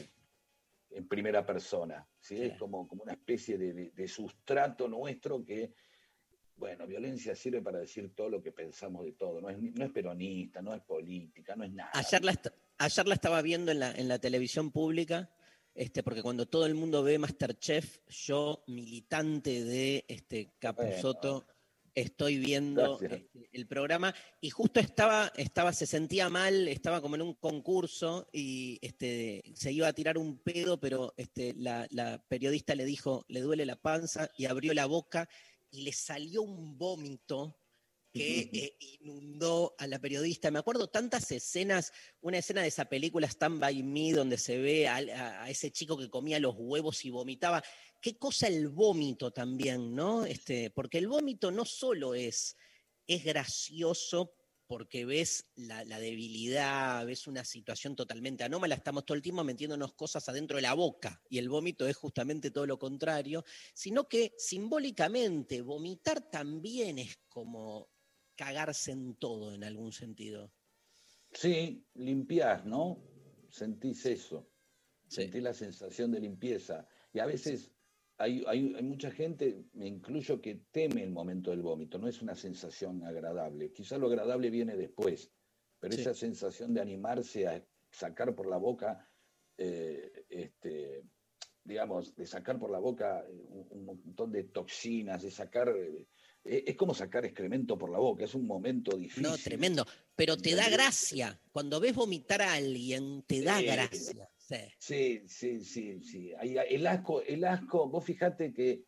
en primera persona. ¿sí? Es como, como una especie de, de- de sustrato nuestro que, bueno, violencia sirve para decir todo lo que pensamos de todo. No es, no es peronista, no es política, no es nada. Ayer la, est- ayer la estaba viendo en la, en la televisión pública, este, porque cuando todo el mundo ve Masterchef, yo, militante de este estoy viendo este, el programa y justo estaba, estaba, se sentía mal, estaba como en un concurso y este, se iba a tirar un pedo, pero este, la, la periodista le dijo, le duele la panza y abrió la boca y le salió un vómito que eh, inundó a la periodista. Me acuerdo tantas escenas, una escena de esa película Stand By Me, donde se ve a, a ese chico que comía los huevos y vomitaba. Qué cosa el vómito también, ¿no? Este, porque el vómito no solo es, es gracioso porque ves la, la debilidad, ves una situación totalmente anómala, estamos todo el tiempo metiéndonos cosas adentro de la boca y el vómito es justamente todo lo contrario, sino que simbólicamente vomitar también es como cagarse en todo en algún sentido. Sí, limpiás, ¿no? Sentís eso. Sentís la sensación de limpieza. Y a veces hay, hay, hay mucha gente, me incluyo, que teme el momento del vómito. No es una sensación agradable. Quizá lo agradable viene después. Pero Sí. esa sensación de animarse a sacar por la boca, eh, este, digamos, de sacar por la boca eh, un, un montón de toxinas, de sacar... eh, es como sacar excremento por la boca, es un momento difícil. No, tremendo. Pero te da gracia. Cuando ves vomitar a alguien, te da gracia. Sí. Sí, sí, sí, el asco, el asco, vos fijate que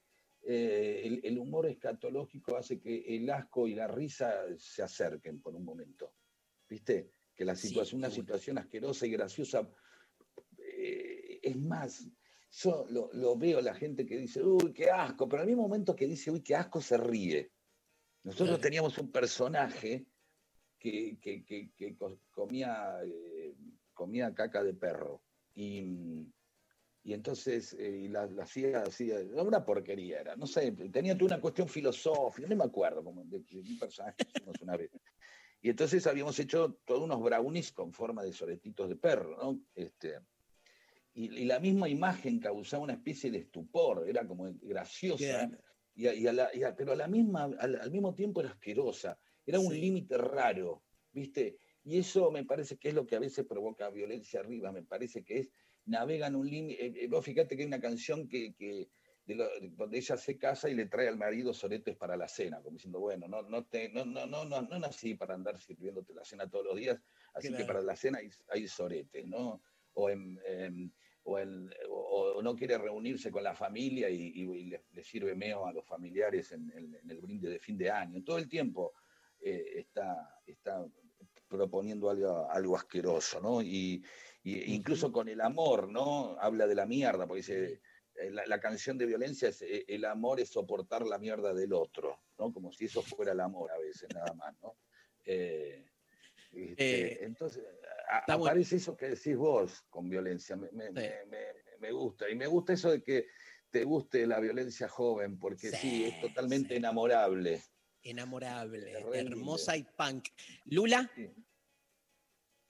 eh, el, el humor escatológico hace que el asco y la risa se acerquen por un momento. ¿Viste? Que la Sí, situación, una situación asquerosa y graciosa. eh, es más, yo lo, lo veo la gente que dice, uy, qué asco, pero al mismo momento que dice, uy, qué asco, se ríe. Nosotros teníamos un personaje que, que- que- que co- comía, eh, comía caca de perro. Y, y entonces eh, y la, la hacía así, una porquería era, no sé, tenía toda una cuestión filosófica, no me acuerdo, como de, de un personaje que hicimos una vez. Y entonces habíamos hecho todos unos brownies con forma de soretitos de perro, ¿no? Este, y, y la misma imagen causaba una especie de estupor, era como graciosa, y a- y a la- y a- pero a la misma, al, al mismo tiempo era asquerosa, era un Sí. límite raro, ¿viste? Y eso me parece que es lo que a veces provoca violencia arriba, me parece que es, navegan un límite, eh, eh, vos fíjate que hay una canción que, que de lo- de- donde ella se casa y le trae al marido soretes para la cena, como diciendo, bueno, no, no, te, no, no, no, no, no nací para andar sirviéndote la cena todos los días, así que para la cena hay, hay soretes, ¿no? O en, em, o, en- o- no quiere reunirse con la familia y, y- y le, le sirve meo a los familiares en el brinde de fin de año. Todo el tiempo eh, está, está proponiendo algo, algo asqueroso, ¿no? Y, y incluso con el amor, ¿no? Habla de la mierda, porque dice, eh, la, la canción de violencia es eh, el amor es soportar la mierda del otro, ¿no? Como si eso fuera el amor a veces, nada más, ¿no? Eh, este, Eh, entonces, a- bueno. aparece eso que decís vos con violencia, me, me- me- me- me gusta. Y me gusta eso de que te guste la violencia joven, porque sí, es totalmente enamorable. Enamorable, hermosa y punk. Lula,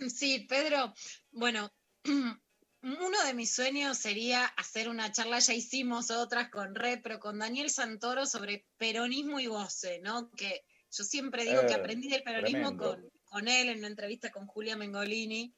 Sí, Pedro, bueno, uno de mis sueños sería hacer una charla, ya hicimos otras con Red, pero con Daniel Santoro sobre peronismo y voce, ¿no? Que yo siempre digo que Eh, aprendí del peronismo con, con él en una entrevista con Julia Mengolini.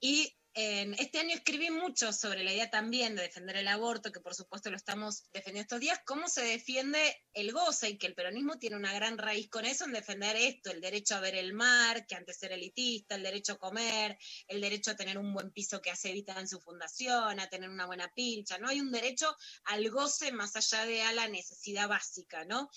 Y este año escribí mucho sobre la idea también de defender el aborto, que por supuesto lo estamos defendiendo estos días, cómo se defiende el goce y que el peronismo tiene una gran raíz con eso en defender esto, el derecho a ver el mar, que antes era elitista, el derecho a comer, el derecho a tener un buen piso que hace Evita en su fundación, a tener una buena pilcha, ¿no? Hay un derecho al goce más allá de a la necesidad básica, ¿no?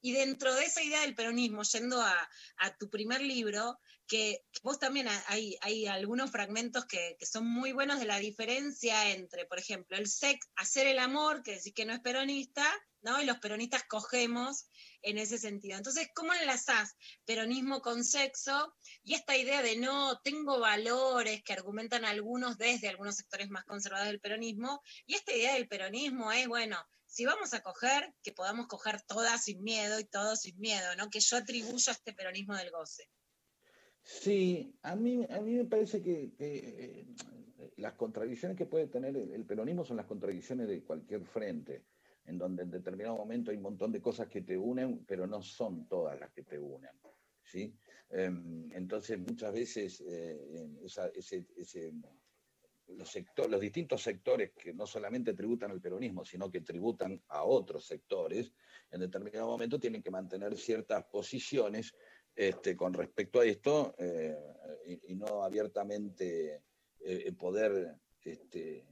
Y dentro de esa idea del peronismo, yendo a tu primer libro, que vos también ha- hay, hay algunos fragmentos que, que son muy buenos de la diferencia entre, por ejemplo, el sex, hacer el amor, que decís que no es peronista, ¿no? Y los peronistas cogemos en ese sentido. Entonces, ¿cómo enlazás peronismo con sexo? Y esta idea de no, tengo valores que argumentan algunos desde algunos sectores más conservadores del peronismo, y esta idea del peronismo es, bueno, si vamos a coger, que podamos coger todas sin miedo y todos sin miedo, ¿no? Que yo atribuyo a este peronismo del goce. Sí, a mí, a mí me parece que, eh, las contradicciones que puede tener el, peronismo son las contradicciones de cualquier frente, en donde en determinado momento hay un montón de cosas que te unen, pero no son todas las que te unen. ¿sí? Em, entonces, muchas veces eh, los, sector- los distintos sectores que no solamente tributan al peronismo, sino que tributan a otros sectores, en determinado momento tienen que mantener ciertas posiciones este, con respecto a esto eh, y, no abiertamente eh, poder este,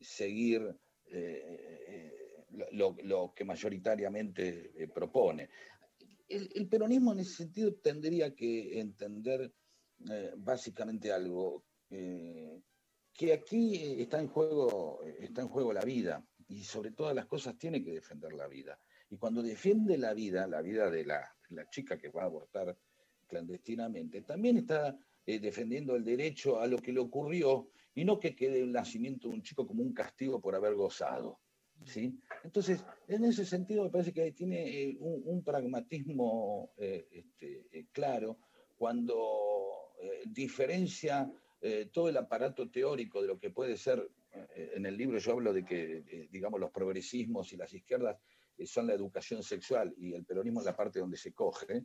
seguir eh, lo, que mayoritariamente propone. El, peronismo en ese sentido tendría que entender básicamente algo, que aquí está en, juego, está en juego la vida y sobre todas las cosas tiene que defender la vida. Y cuando defiende la vida, la vida de la, la chica que va a abortar clandestinamente, también está eh, defendiendo el derecho a lo que le ocurrió y no que quede el nacimiento de un chico como un castigo por haber gozado. ¿sí? Entonces, en ese sentido me parece que tiene eh, un, pragmatismo eh, este, claro cuando diferencia todo el aparato teórico de lo que puede ser, en el libro yo hablo de que, digamos, los progresismos y las izquierdas son la educación sexual y el peronismo es la parte donde se coge.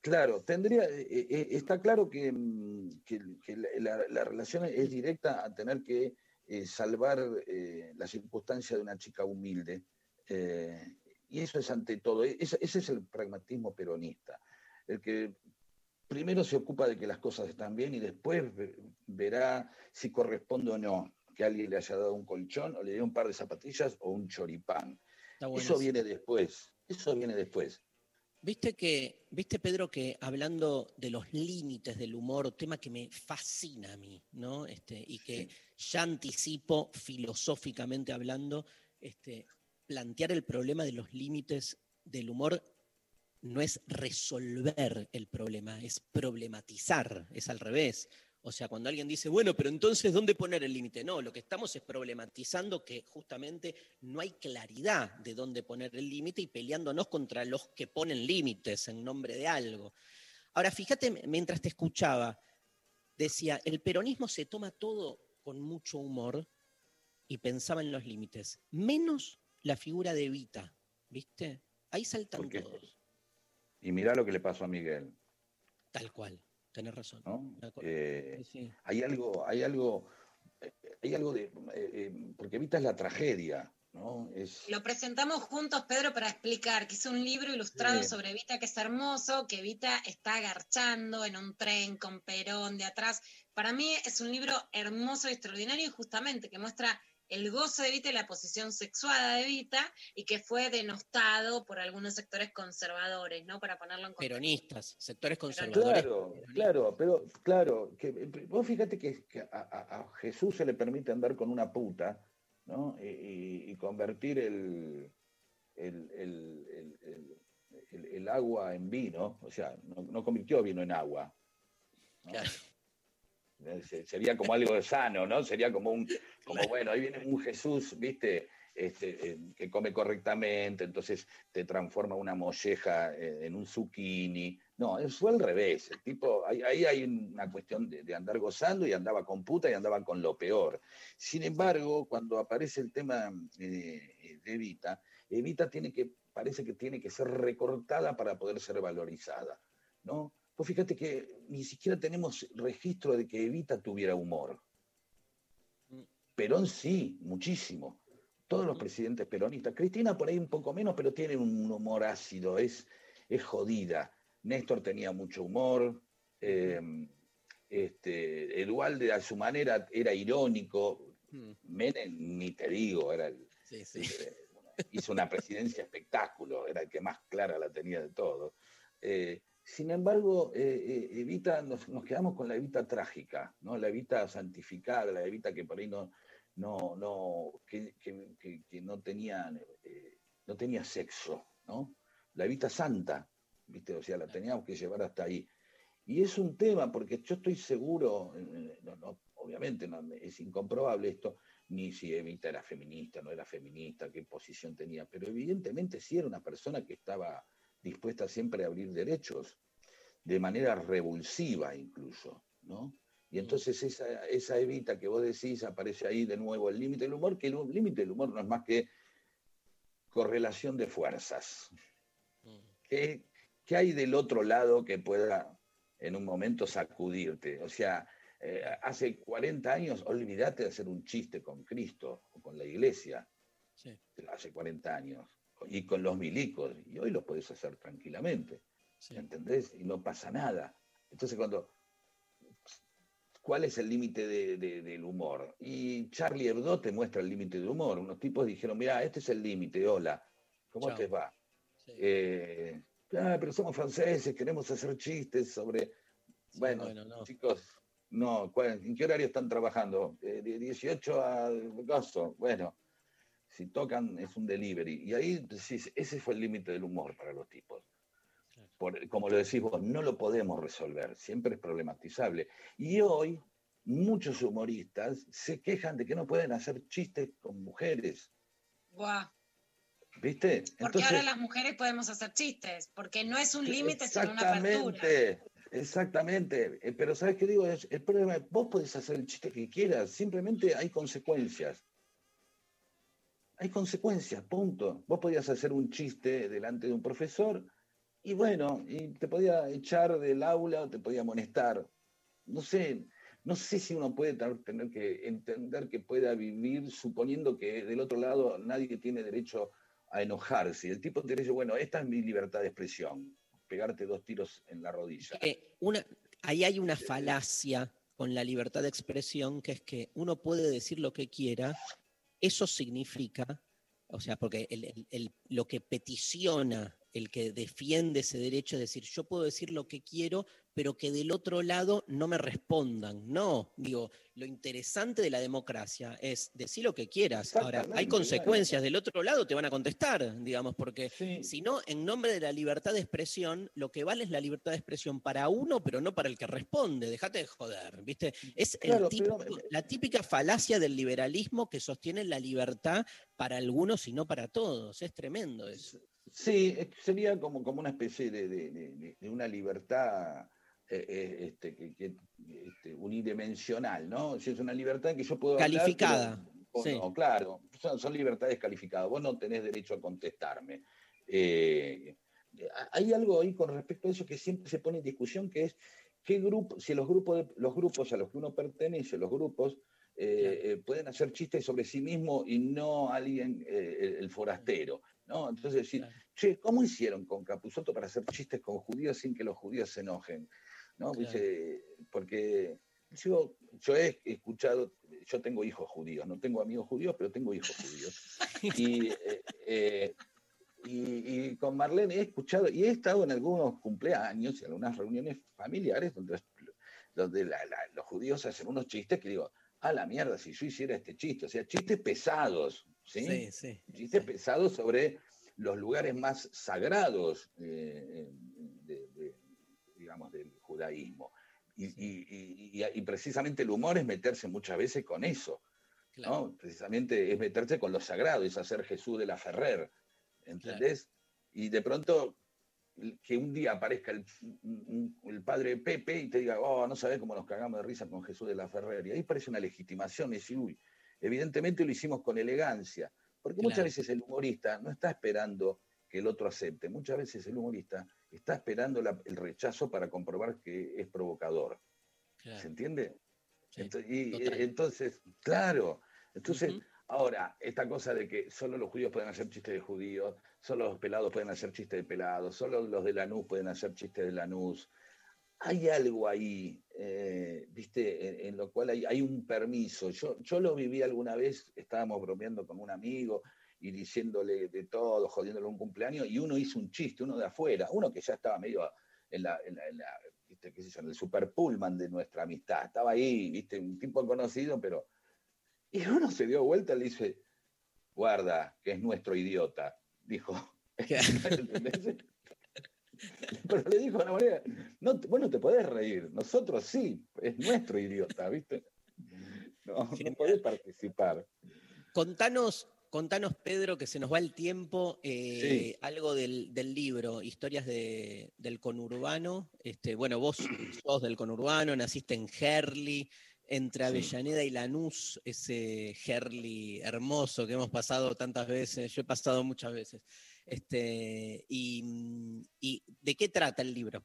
Claro, tendría, eh, eh, está claro que, mm, que- que la, la- la relación es directa a tener que eh, salvar eh, la circunstancia de una chica humilde. y eso es ante todo, e- ese, es el pragmatismo peronista, el que primero se ocupa de que las cosas están bien y después ve- verá si corresponde o no que alguien le haya dado un colchón o le dé un par de zapatillas o un choripán. Eso. viene después, eso viene después. Viste que, viste Pedro, que hablando de los límites del humor, tema que me fascina a mí, ¿no? Este, y que ya anticipo filosóficamente hablando, este, plantear el problema de los límites del humor no es resolver el problema, es problematizar, es al revés. O sea, cuando alguien dice, bueno, pero entonces, ¿dónde poner el límite? No, lo que estamos es problematizando que justamente no hay claridad de dónde poner el límite y peleándonos contra los que ponen límites en nombre de algo. Ahora, fíjate, mientras te escuchaba, decía, el peronismo se toma todo con mucho humor y pensaba en los límites, menos la figura de Evita, ¿viste? Ahí saltan todos, Y mirá lo que le pasó a Miguel. tal cual, tenés razón. Eh, Sí, hay algo, hay algo, hay algo de, eh, eh, porque Evita es la tragedia, ¿no? Es, Lo presentamos juntos, Pedro, para explicar que es un libro ilustrado Sí. sobre Evita que es hermoso, que Evita está agarchando en un tren con Perón de atrás. Para mí es un libro hermoso y extraordinario y justamente que muestra el gozo de Evita y la posición sexuada de Evita y que fue denostado por algunos sectores conservadores, ¿no? Para ponerlo en contexto. Peronistas, sectores conservadores. Claro, claro, pero claro, que eh, vos fíjate que, que a, a- a Jesús se le permite andar con una puta, ¿no? Y, y- y convertir el, el, el- el- el- el- el agua en vino, o sea, no, no convirtió vino en agua. ¿no? Se- Sería como algo sano, ¿no? Sería como un, como bueno, ahí viene un Jesús, ¿viste? Este, eh, que come correctamente, entonces te transforma una molleja eh, en un zucchini. No, eso fue al revés. El tipo, ahí, ahí hay una cuestión de, de andar gozando y andaba con puta y andaba con lo peor. Sin embargo, cuando aparece el tema eh, de Evita, Evita tiene que, parece que tiene que ser recortada para poder ser valorizada, ¿no? Pues fíjate que ni siquiera tenemos registro de que Evita tuviera humor. Perón sí, muchísimo. Todos los presidentes peronistas. Cristina por ahí un poco menos, pero tiene un humor ácido, es, es jodida. Néstor tenía mucho humor. eh, este, Edualde a su manera era irónico. Menem, ni te digo, era el- Sí, sí. hizo una presidencia espectáculo, era el que más clara la tenía de todo. Eh, Sin embargo, eh, eh, Evita, nos, quedamos con la Evita trágica, ¿no? La Evita santificada, la Evita que por ahí no, no, no, que, que- no tenía, eh, no tenía sexo, ¿no? La Evita santa, ¿viste? O sea, la teníamos que llevar hasta ahí. Y es un tema, porque yo estoy seguro, no, no, obviamente es incomprobable esto, ni si Evita era feminista, no era feminista, qué posición tenía, pero evidentemente sí era una persona que estaba dispuesta siempre a abrir derechos, de manera revulsiva incluso, ¿no? Y entonces esa, esa Evita que vos decís, aparece ahí de nuevo el límite del humor, que el límite del humor no es más que correlación de fuerzas. ¿Qué, qué hay del otro lado que pueda en un momento sacudirte? O sea, eh, hace 40 años, olvídate de hacer un chiste con Cristo o con la iglesia. Hace 40 años. Y con los milicos. Y hoy lo podés hacer tranquilamente. ¿Entendés? Y no pasa nada. Entonces, cuando. ¿Cuál es el límite de- de- del humor? Y Charlie Hebdo te muestra el límite del humor. Unos tipos dijeron: Mira, este es el límite, hola. ¿Cómo Chao. te va? Eh, "Ah, pero somos franceses, queremos hacer chistes sobre. bueno, bueno, no. chicos, no, ¿cuál- ¿en qué horario están trabajando? Eh, de 18 a gozo. Bueno, si tocan es un delivery. Y ahí decís, ese fue el límite del humor para los tipos. Por- como lo decís vos, no lo podemos resolver, siempre es problematizable. Y hoy muchos humoristas se quejan de que no pueden hacer chistes con mujeres, Guau. ¿viste? Porque ahora las mujeres podemos hacer chistes, porque no es un límite, sino una apertura. Exactamente, exactamente. Eh, Pero ¿sabes qué digo? Es- El problema es, vos podés hacer el chiste que quieras, simplemente hay consecuencias. Hay consecuencias, punto. Vos podías hacer un chiste delante de un profesor y bueno, y te podía echar del aula o te podía amonestar. No sé, no sé si uno puede tener que entender que pueda vivir suponiendo que del otro lado nadie tiene derecho a enojarse. El tipo te dice, bueno, esta es mi libertad de expresión, pegarte dos tiros en la rodilla. Eh, ahí hay una falacia con la libertad de expresión, que es que uno puede decir lo que quiera, eso significa, o sea, porque el- el- lo que peticiona, el que defiende ese derecho es decir, yo puedo decir lo que quiero, pero que del otro lado no me respondan. No, digo, lo interesante de la democracia es decir lo que quieras. Ahora, hay consecuencias, del otro lado te van a contestar, digamos, porque si no, en nombre de la libertad de expresión, lo que vale es la libertad de expresión para uno, pero no para el que responde. Déjate de joder, ¿viste? Es el Claro, típico- pero- la típica falacia del liberalismo que sostiene la libertad para algunos y no para todos. Es tremendo eso. Sí, sería como, como una especie de, de- de- de una libertad eh, eh, este, que, este, unidimensional, ¿no? Si es una libertad que yo puedo... hablar, Calificada, pero vos sí. no, claro, son, son libertades calificadas, vos no tenés derecho a contestarme. Eh, hay algo ahí con respecto a eso que siempre se pone en discusión, que es qué grupo, si los grupos, de- los grupos a los que uno pertenece, los grupos, eh, eh, pueden hacer chistes sobre sí mismo y no alguien, eh, el, el forastero. ¿no? Entonces decir, che, ¿cómo hicieron con Capusotto para hacer chistes con judíos sin que los judíos se enojen? ¿No? Claro. Dice, porque yo, yo he escuchado, yo tengo hijos judíos, no tengo amigos judíos, pero tengo hijos judíos. Y, eh, eh, y, y con Marlene he escuchado, y he estado en algunos cumpleaños y en algunas reuniones familiares donde, donde la- la- los judíos hacen unos chistes que digo, a la mierda, si yo hiciera este chiste, o sea, chistes pesados, ¿sí? Sí, sí. Chistes pesados sobre los lugares más sagrados, eh, de- de- digamos, del judaísmo. Y, y- y- y- y precisamente el humor es meterse muchas veces con eso, ¿no? Precisamente es meterse con lo sagrado, es hacer Jesús de la Ferrer, ¿entendés? Y de pronto que un día aparezca el, el padre Pepe y te diga, oh, no sabes cómo nos cagamos de risa con Jesús de la Ferrer. Y ahí parece una legitimación, y decir, uy, evidentemente lo hicimos con elegancia, porque muchas veces el humorista no está esperando que el otro acepte, muchas veces el humorista está esperando la- el rechazo para comprobar que es provocador. ¿Se entiende? Ento- y, entonces, claro, entonces, ahora, esta cosa de que solo los judíos pueden hacer chistes de judíos, solo los pelados pueden hacer chistes de pelados, solo los de Lanús pueden hacer chistes de Lanús. Hay algo ahí, eh, viste, en, en lo cual hay, hay un permiso. Yo, yo lo viví alguna vez, estábamos bromeando con un amigo y diciéndole de todo, jodiéndole un cumpleaños, y uno hizo un chiste, uno de afuera, uno que ya estaba medio en, la, en, la- en la- ¿viste? qué sé yo, en el super pullman de nuestra amistad. Estaba ahí, viste, un tipo conocido, pero... Y uno se dio vuelta y le dice, guarda, que es nuestro idiota, dijo. Pero le dijo de una manera, no, te- vos no te podés reír, nosotros sí, es nuestro idiota, ¿viste? No, no podés participar. Contanos, contanos, Pedro, que se nos va el tiempo, eh, Sí. algo del, del libro, Historias de- del conurbano. Este, bueno, vos sos del conurbano, naciste en Herli, entre Avellaneda y Lanús, ese Herli hermoso que hemos pasado tantas veces, yo he pasado muchas veces. Este, y, y ¿de qué trata el libro?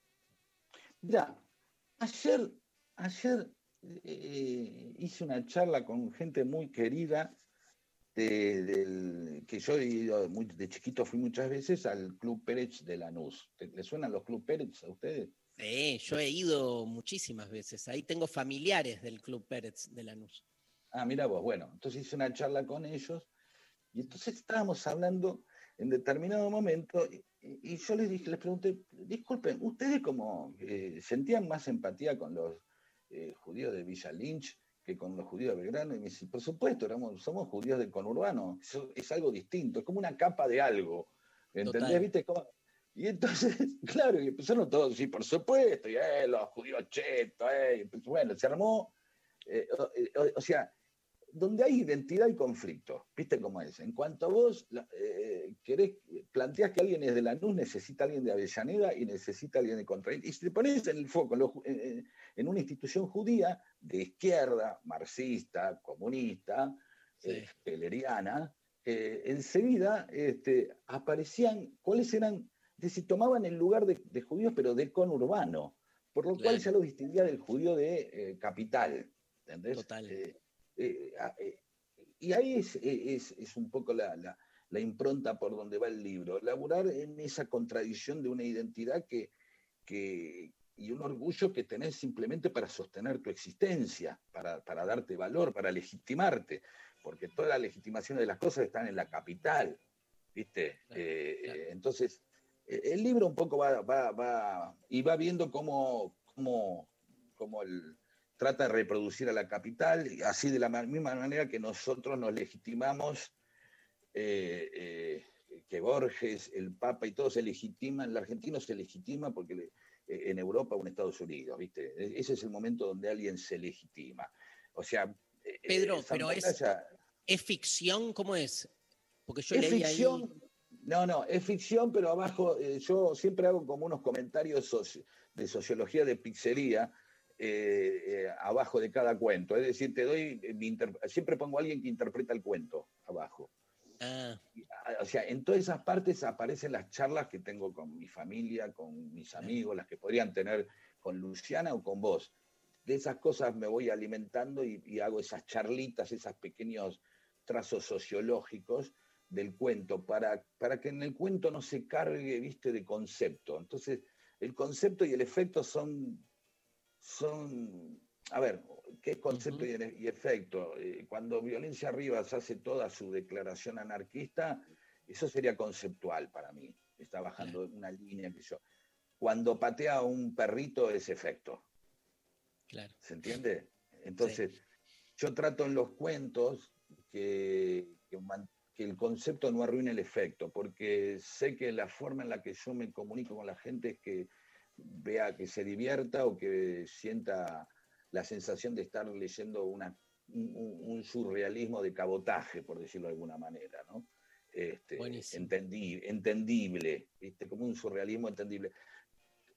Mira, ayer, ayer eh, hice una charla con gente muy querida, de- del, que yo he ido muy, de chiquito fui muchas veces al Club Pérez de Lanús. ¿Te- ¿Le suenan los Club Pérez a ustedes? Sí, yo he ido muchísimas veces. Ahí tengo familiares del Club Pérez de Lanús. Ah, mira vos, bueno, entonces hice una charla con ellos y entonces estábamos hablando en determinado momento y, y yo les dije, les pregunté, disculpen, ¿ustedes como eh, sentían más empatía con los eh, judíos de Villa Lynch que con los judíos de Belgrano? Y me dice, por supuesto, éramos, somos judíos del conurbano, eso es algo distinto, es como una capa de algo, ¿entendés? Total. ¿Viste? Y entonces, claro, y empezaron todos, sí, por supuesto, y eh, los judíos chetos, eh, pues, bueno, se armó, eh, o- o- o sea, donde hay identidad y conflicto, ¿viste cómo es? En cuanto vos la- eh, querés, planteás que alguien es de Lanús, necesita alguien de Avellaneda y necesita alguien de Contra. Y si te pones en el foco en, lo en- una institución judía de izquierda, marxista, comunista, eh, peleriana, eh, enseguida este, aparecían cuáles eran, es decir, tomaban el lugar de, de judíos, pero de conurbano, por lo cual ya lo distinguía del judío de eh, capital. ¿entendés? Total. Eh, eh, eh, y ahí es, es- es un poco la, la- la impronta por donde va el libro, laburar en esa contradicción de una identidad que, que- y un orgullo que tenés simplemente para sostener tu existencia, para, para darte valor, para legitimarte, porque todas las legitimaciones de las cosas están en la capital, ¿viste? Eh, entonces, el libro un poco va, va, va- y va viendo cómo, cómo, cómo el, trata de reproducir a la capital, así de la ma- misma manera que nosotros nos legitimamos, eh, eh, que Borges, el Papa y todos se legitiman, el argentino se legitima porque le- eh, en Europa o en Estados Unidos, ¿viste? E- Ese es el momento donde alguien se legitima. O sea, Pedro, pero es, ¿es ficción? ¿Cómo es? Porque yo es leí ficción. ahí. No, no, es ficción, pero abajo eh, yo siempre hago como unos comentarios soci- de sociología de pizzería eh, eh, abajo de cada cuento. Es decir, te doy, eh, mi siempre pongo a alguien que interpreta el cuento abajo. Ah, Ah, O sea, en todas esas partes aparecen las charlas que tengo con mi familia, con mis amigos, las que podrían tener con Luciana o con vos. De esas cosas me voy alimentando y, y hago esas charlitas, esos pequeños trazos sociológicos del cuento, para, para que en el cuento no se cargue, viste, de concepto. Entonces, el concepto y el efecto son, son a ver, ¿qué concepto y, y efecto? Eh, cuando Violencia Rivas hace toda su declaración anarquista, eso sería conceptual para mí. Está bajando una línea que yo. Cuando patea a un perrito es efecto. Claro. ¿Se entiende? Entonces, yo trato en los cuentos que, que que el concepto no arruine el efecto, porque sé que la forma en la que yo me comunico con la gente es que vea que se divierta o que sienta la sensación de estar leyendo una, un, surrealismo de cabotaje, por decirlo de alguna manera, ¿no? Este, entendible, ¿viste? como un surrealismo entendible.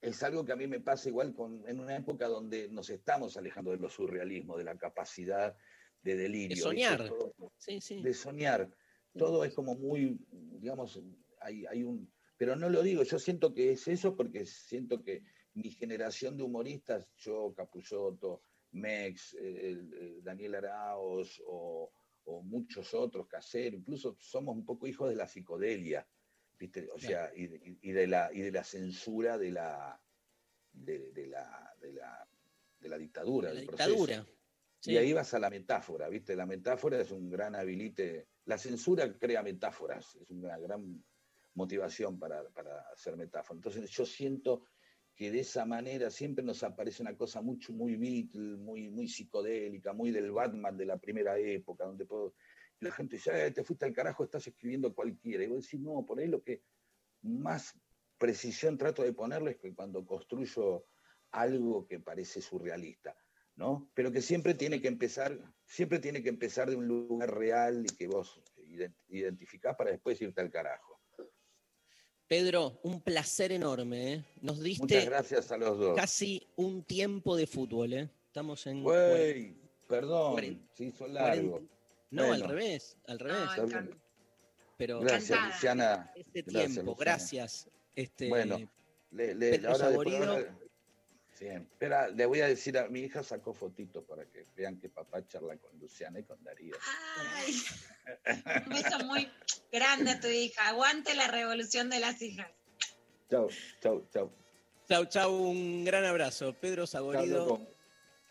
Es algo que a mí me pasa igual con, en una época donde nos estamos alejando de lo surrealismo, de la capacidad de delirio. De soñar. Todo- Sí, sí. de soñar. Todo es como muy, digamos, hay, hay un... Pero no lo digo, yo siento que es eso porque siento que mi generación de humoristas, yo, Capusotto, Mex, el- el Daniel Araos o, o muchos otros, Casero, incluso somos un poco hijos de la psicodelia, ¿viste? O sea, y, de- y de la, y de la censura de la, de, de la, de la, de la dictadura. La del proceso. dictadura. Y ahí vas a la metáfora, ¿viste? La metáfora es un gran habilite. La censura crea metáforas, es una gran motivación para, para hacer metáfora. Entonces yo siento que de esa manera siempre nos aparece una cosa mucho, muy Beatle, muy, muy psicodélica, muy del Batman de la primera época, donde puedo, la gente dice, "Eh, te fuiste al carajo, estás escribiendo cualquiera. Y vos decís, no, por ahí lo que más precisión trato de ponerle es que cuando construyo algo que parece surrealista, ¿no? Pero que siempre tiene que empezar, siempre tiene que empezar de un lugar real y que vos ident- identificás para después irte al carajo. Pedro, un placer enorme. ¿eh? Nos Muchas diste gracias a los dos. casi un tiempo de fútbol. ¿eh? Estamos en. Güey, perdón, se hizo largo. No, al revés, al revés. Pero Gracias, Luciana. Este Gracias, tiempo, Luciana. gracias. Este, Bueno, le, le- Pedro ahora después- Saborido. ahora- sí, espera, le voy a decir a mi hija sacó fotitos para que vean que papá charla con Luciana y con Darío. Ay, un beso muy grande a tu hija. Aguante la revolución de las hijas. Chau, chau, chau. Chau, chau, un gran abrazo. Pedro Saborido.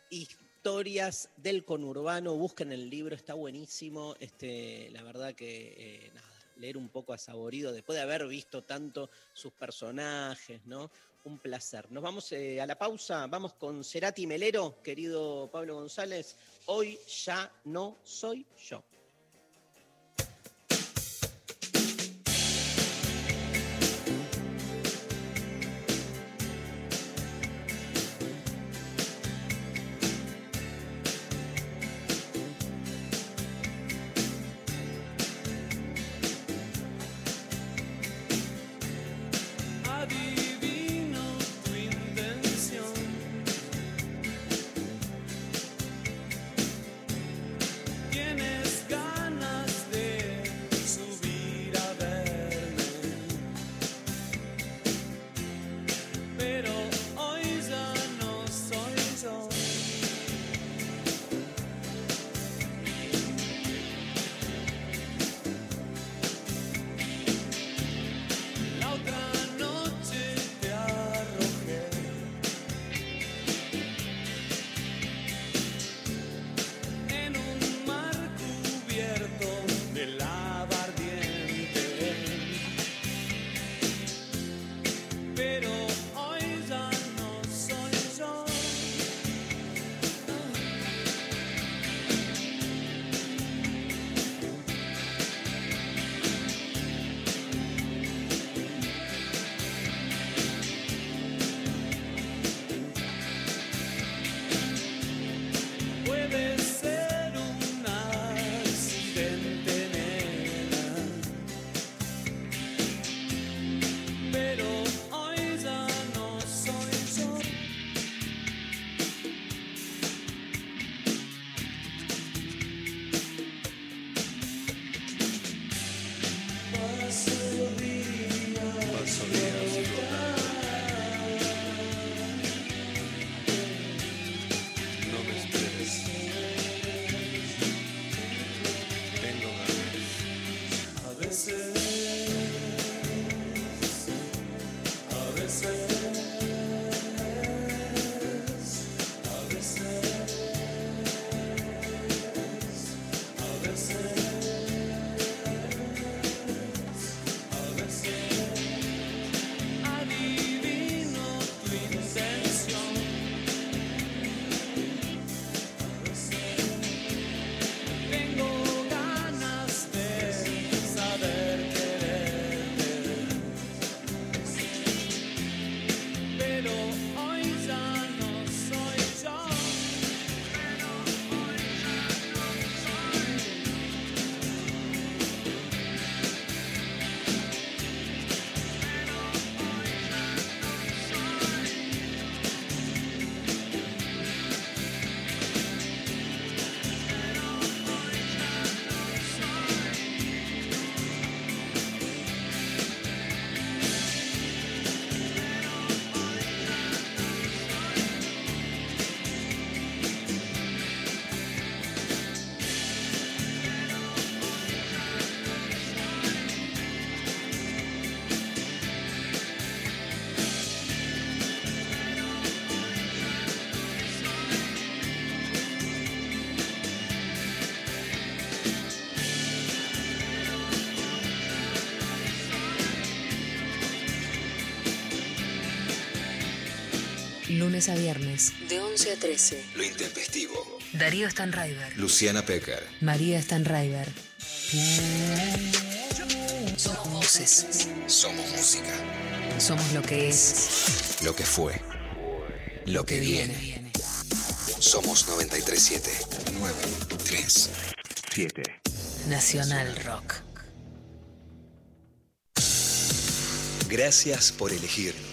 Historias del conurbano, busquen el libro, está buenísimo. Este, la verdad que eh, nada, leer un poco a Saborido después de haber visto tanto sus personajes, ¿no? Un placer. Nos vamos eh, a la pausa, vamos con Cerati Melero, querido Pablo González. Hoy ya no soy yo. Lunes a viernes, de 11 a 13. Lo intempestivo. Darío Stanraiver, Luciana Pecker. María Stanraiver. Somos voces. Somos música. Somos lo que es. Lo que fue. Lo que viene. Somos 937. 937. Nacional Rock. Gracias por elegirnos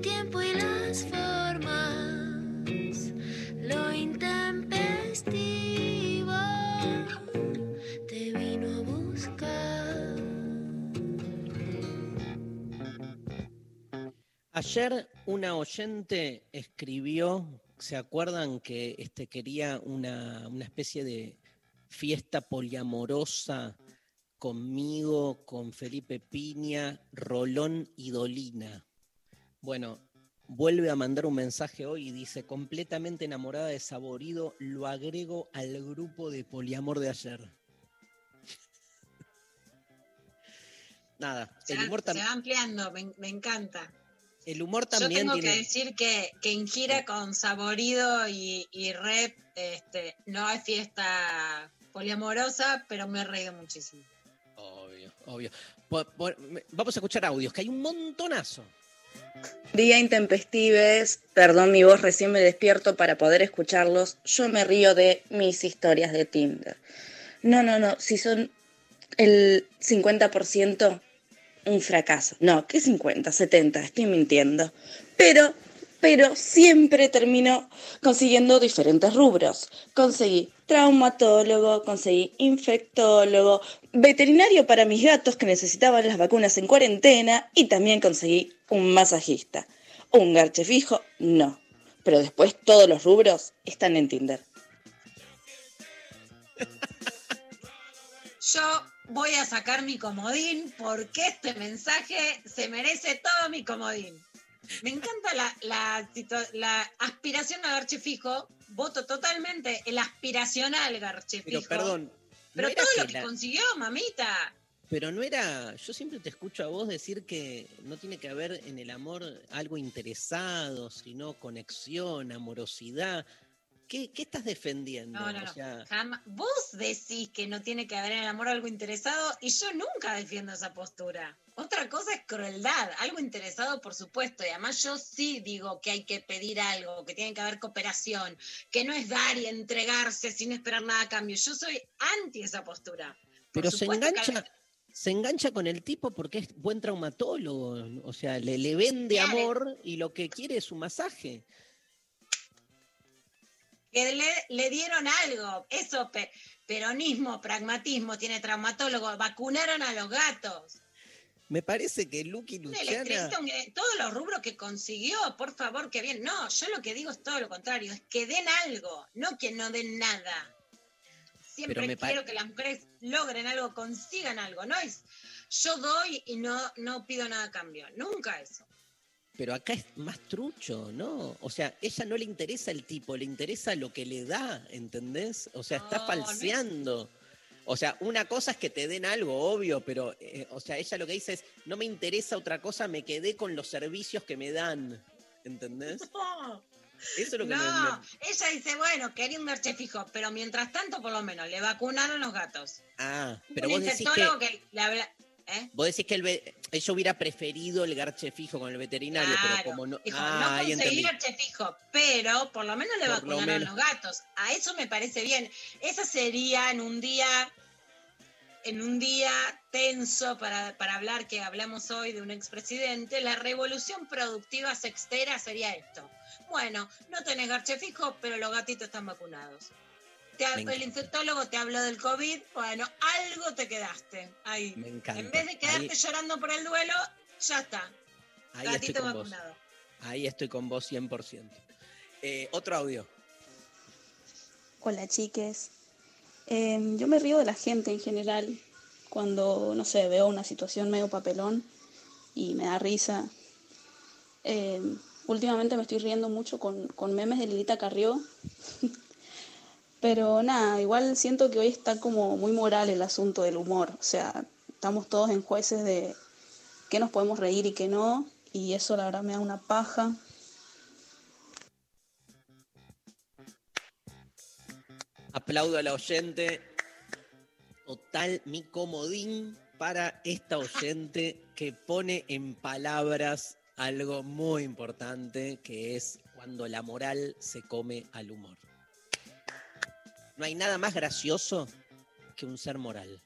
tiempo y las formas. Lo intempestivo te vino a buscar. Ayer una oyente escribió, ¿se acuerdan que este, quería una, una especie de fiesta poliamorosa conmigo, con Felipe Piña, Rolón y Dolina? Bueno, vuelve a mandar un mensaje hoy y dice, completamente enamorada de Saborido, lo agrego al grupo de poliamor de ayer. Nada, Se, el humor, se va ampliando, me, me encanta. el humor Yo también tengo tiene... que decir que, que en gira con Saborido y, y Rep este, no hay fiesta poliamorosa, pero me he reído muchísimo. Obvio, obvio. Vamos a escuchar audios, que hay un montonazo. Día intempestives, perdón mi voz, recién me despierto para poder escucharlos. Yo me río de mis historias de Tinder. No, no, no, si son el 50%, un fracaso. No, ¿qué 50? 70, estoy mintiendo. Pero, pero siempre termino consiguiendo diferentes rubros. Conseguí traumatólogo, conseguí infectólogo, veterinario para mis gatos que necesitaban las vacunas en cuarentena y también conseguí un masajista. Un garche fijo, no. Pero después todos los rubros están en Tinder. Yo voy a sacar mi comodín porque este mensaje se merece todo mi comodín. Me encanta la, la, la aspiración a garche fijo. Voto totalmente el aspiracional garche Pero fijo. perdón, ¿no Pero todo lo que que la- consiguió, mamita. Pero no era, yo siempre te escucho a vos decir que no tiene que haber en el amor algo interesado, sino conexión, amorosidad. ¿Qué, qué estás defendiendo? No, no, O no. sea, Jamás- Vos decís que no tiene que haber en el amor algo interesado y yo nunca defiendo esa postura. Otra cosa es crueldad, algo interesado por supuesto, y además yo sí digo que hay que pedir algo, que tiene que haber cooperación, que no es dar y entregarse sin esperar nada a cambio. Yo soy anti esa postura. Por pero se engancha, se engancha con el tipo porque es buen traumatólogo. O sea, le, le vende Claro. amor y lo que quiere es un masaje. que le, le dieron algo. Eso, pe- peronismo, pragmatismo, tiene traumatólogo, vacunaron a los gatos. Me parece que Lucky Luciana. eh, todos los rubros que consiguió, por favor, que bien. No, yo lo que digo es todo lo contrario, es que den algo, no que no den nada. Siempre quiero que las mujeres logren algo, consigan algo, no es yo doy y no, no pido nada a cambio, nunca eso. Pero acá es más trucho, ¿no? O sea, ella no le interesa el tipo, le interesa lo que le da, ¿entendés? O sea, está no es- falseando. O sea, una cosa es que te den algo, obvio, pero, eh, o sea, ella lo que dice es, no me interesa otra cosa, me quedé con los servicios que me dan, ¿entendés? No, Eso es lo que no, me, ella dice, bueno, quería un garche fijo, pero mientras tanto, por lo menos, le vacunaron los gatos. Ah, pero un vos decís que, que. ¿eh? vos decís que el ve- ella hubiera preferido el garche fijo con el veterinario, pero como no... Dijo, ah, no ahí conseguí garche fijo, pero por lo menos le Por lo vacunaron menos. los gatos. A eso me parece bien. Esa sería en un día, en un día tenso para, para hablar que hablamos hoy de un expresidente, la revolución productiva sextera sería esto. Bueno, no tenés garche fijo, pero los gatitos están vacunados. Te el infectólogo te habló del COVID, bueno, algo te quedaste ahí. Me encanta. En vez de quedarte Ahí- llorando por el duelo, ya está. Ahí estoy Gatito con vos. vacunado. Ahí estoy con vos 100%. Eh, otro audio. Hola chiques. Em, yo me río de la gente en general cuando, no sé, veo una situación medio papelón y me da risa. Em, últimamente me estoy riendo mucho con, con memes de Lilita Carrió. Pero nada, igual siento que hoy está como muy moral el asunto del humor. O sea, estamos todos en jueces de qué nos podemos reír y qué no. Y eso la verdad me da una paja. Aplaudo a la oyente. Total, mi comodín para esta oyente que pone en palabras algo muy importante, que es cuando la moral se come al humor. No hay nada más gracioso que un ser moral.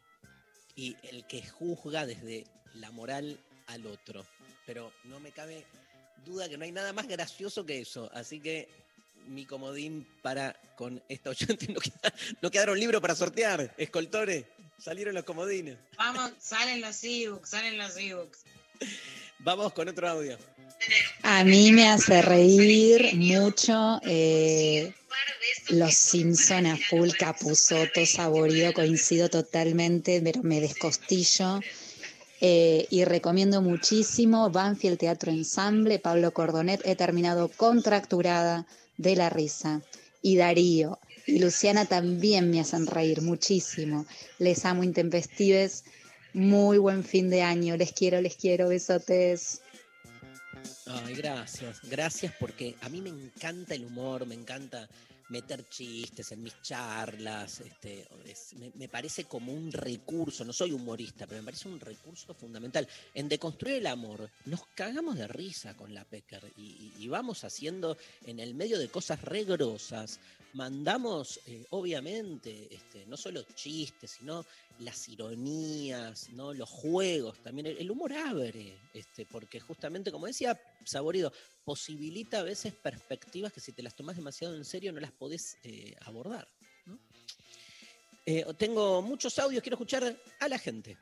Y el que juzga desde la moral al otro. Pero no me cabe duda que no hay nada más gracioso que eso. Así que mi comodín para con esta oyente. No, queda- no quedaron libros para sortear, escoltores. Salieron los comodines. Vamos, salen los ebooks, salen los ebooks. Vamos con otro audio. A mí me hace reír mucho eh, los Simpson a full, Capuzoto, Saborío, coincido totalmente, pero me descostillo. Eh, y recomiendo muchísimo Banfield Teatro Ensamble, Pablo Cordonet, he terminado contracturada de la risa. Y Darío y Luciana también me hacen reír muchísimo. Les amo intempestives. Muy buen fin de año. Les quiero, les quiero. Besotes. Ay, gracias, gracias porque a mí me encanta el humor, me encanta meter chistes en mis charlas, este, es- me, parece como un recurso, no soy humorista, pero me parece un recurso fundamental. En Deconstruir el Amor nos cagamos de risa con la Pecker y, vamos haciendo en el medio de cosas re grosas, mandamos eh, obviamente este, no solo chistes, sino las ironías, ¿no? los juegos, también el, humor abre, este, porque justamente, como decía Saborido, posibilita a veces perspectivas que si te las tomas demasiado en serio no las podés eh, abordar. Eh, tengo muchos audios, quiero escuchar a la gente.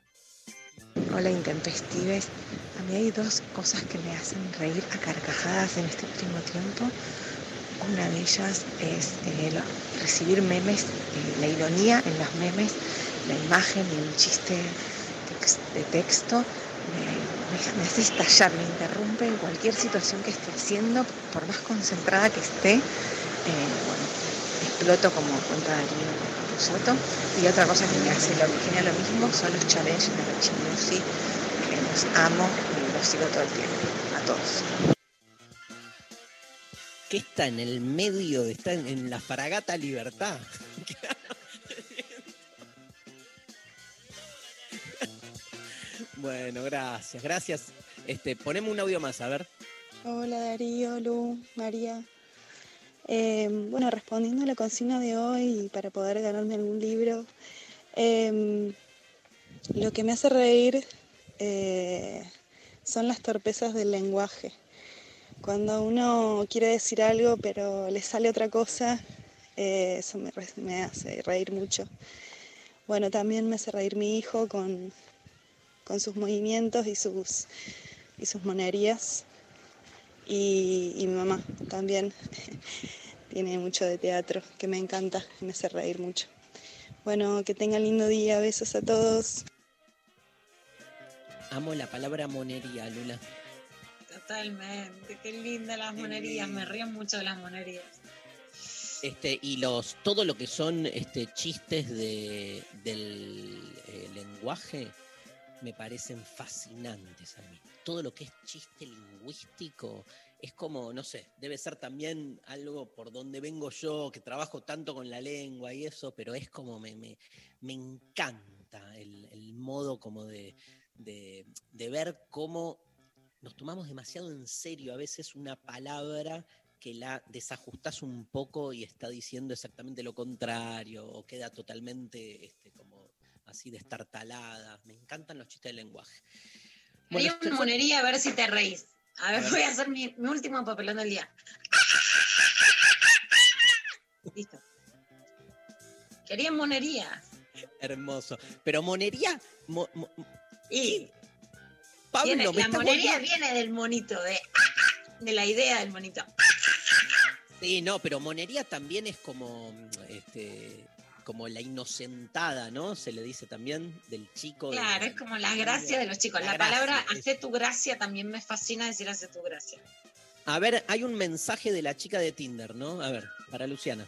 Hola Intempestives. A mí hay dos cosas que me hacen reír a carcajadas en este último tiempo. Una de ellas es eh, recibir memes, la ironía en los memes, la imagen y el chiste de texto. Me, me- me hace estallar, me interrumpe en cualquier situación que esté haciendo, por más concentrada que esté. eh, bueno, exploto como cuenta Darío Capusotto. Y otra cosa que me hace lo, genera lo mismo son los challenges de Richie Music, que los amo y los sigo todo el tiempo, a todos. que está en el medio, de, está en, en la fragata Libertad. bueno, gracias, gracias. Este, poneme un audio más, a ver. Hola Darío, Lu, María. Eh, bueno, respondiendo a la consigna de hoy para poder ganarme algún libro, eh, lo que me hace reír eh, son las torpezas del lenguaje. Cuando uno quiere decir algo pero le sale otra cosa, eh, eso me hace reír mucho. Bueno, también me hace reír mi hijo con, con sus movimientos y sus, y sus monerías. Y, y mi mamá también tiene mucho de teatro que me encanta y me hace reír mucho. Bueno, que tengan lindo día, besos a todos. Amo la palabra monería, Lula. Totalmente, qué lindas las monerías, me río mucho de las monerías. Este, y los, todo lo que son este, chistes de, del eh, lenguaje me parecen fascinantes a mí. Todo lo que es chiste lingüístico es como, no sé, debe ser también algo por donde vengo yo, que trabajo tanto con la lengua y eso, pero es como me, me, me encanta el, el modo como de, de, ver cómo nos tomamos demasiado en serio a veces una palabra que la desajustás un poco y está diciendo exactamente lo contrario o queda totalmente este, como así destartalada. Me encantan los chistes de lenguaje. Bueno, una monería a ver si te reís. A ver, A ver. voy a hacer mi, mi último papelón del día. Listo. Quería monería. Hermoso. Pero monería... mo- mo- Y Pablo, Viene- la monería volviendo- viene del monito de de la idea del monito. Sí, no, pero monería también es como, este, como la inocentada, ¿no? Se le dice también del chico. de- Claro, es como la gracia de los chicos. La La, palabra hace tu gracia también me fascina decir hace tu gracia. A ver, hay un mensaje de la chica de Tinder, ¿no? A ver, para Luciana.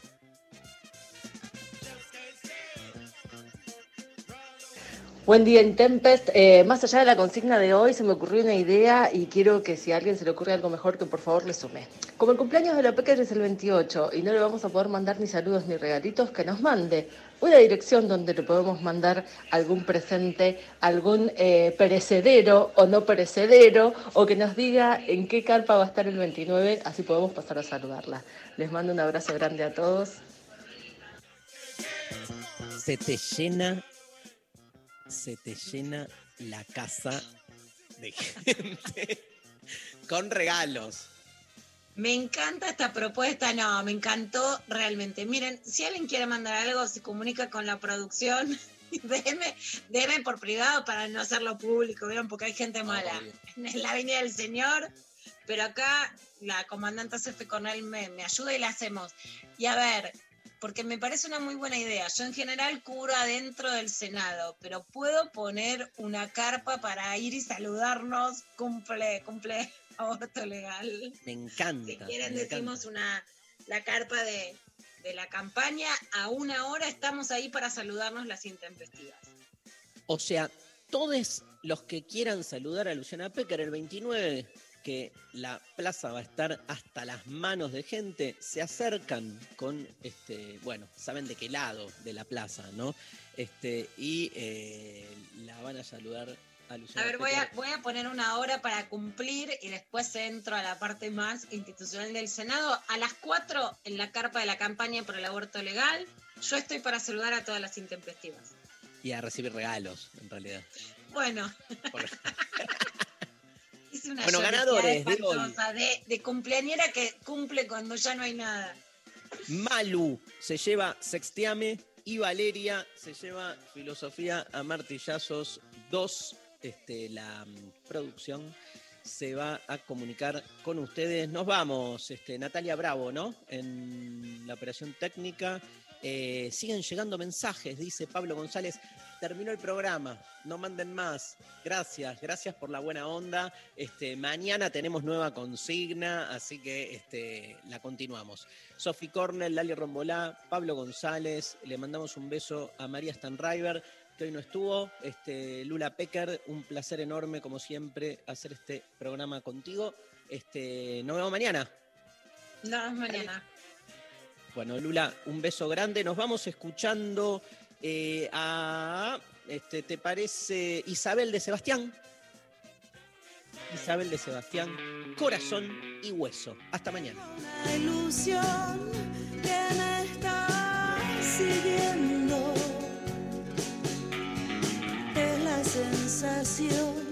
Buen día, Intempest. Eh, más allá de la consigna de hoy, se me ocurrió una idea y quiero que si a alguien se le ocurre algo mejor, que por favor le sume. Como el cumpleaños de la Pecker es el 28 y no le vamos a poder mandar ni saludos ni regalitos, que nos mande una dirección donde le podemos mandar algún presente, algún eh, perecedero o no perecedero, o que nos diga en qué carpa va a estar el 29, así podemos pasar a saludarla. Les mando un abrazo grande a todos. Se te llena, se te llena la casa de gente con regalos. Me encanta esta propuesta, no, me encantó realmente. Miren, si alguien quiere mandar algo, se comunica con la producción. Déjenme por privado para no hacerlo público, ¿vieron? Porque hay gente mala en la Avenida del Señor. Pero acá la comandante Cefe Cornell me, me ayuda y la hacemos. Y a ver, porque me parece una muy buena idea. Yo en general cubro adentro del Senado, pero puedo poner una carpa para ir y saludarnos. Cumple, cumple aborto legal. Me encanta. Si quieren encanta. decimos una la carpa de, de la campaña. A una hora estamos ahí para saludarnos las intempestivas. O sea, todos los que quieran saludar a Luciana Pecker el 29, que la plaza va a estar hasta las manos de gente, se acercan con, este, bueno, saben de qué lado de la plaza, ¿no? Este, y eh, la van a saludar a ver, voy a, Pecker. voy a poner una hora para cumplir y después entro a la parte más institucional del Senado. A las 4 en la carpa de la campaña por el aborto legal. Yo estoy para saludar a todas las intempestivas. Y a recibir regalos, en realidad. Bueno. Hice una Bueno, ganadores de de, de cumpleañera que cumple cuando ya no hay nada. Malu se lleva Sextiame y Valeria se lleva Filosofía a Martillazos 2. Este, la mm, producción se va a comunicar con ustedes. Nos vamos, este, Natalia Bravo, ¿no? En la operación técnica. Eh, siguen llegando mensajes, dice Pablo González. Terminó el programa, no manden más. Gracias, gracias por la buena onda. Este, mañana tenemos nueva consigna, así que este, la continuamos. Sophie Cornell, Lali Rombolá, Pablo González, le mandamos un beso a María Stanriver, que hoy no estuvo. Este, Lula Pecker, un placer enorme, como siempre, hacer este programa contigo. Este, nos vemos mañana. Nos vemos mañana. Bueno, Lula, un beso grande. Nos vamos escuchando eh, a, este, ¿te parece Isabel de Sebastián? Isabel de Sebastián, corazón y hueso. Hasta mañana. La ilusión que me está siguiendo sensación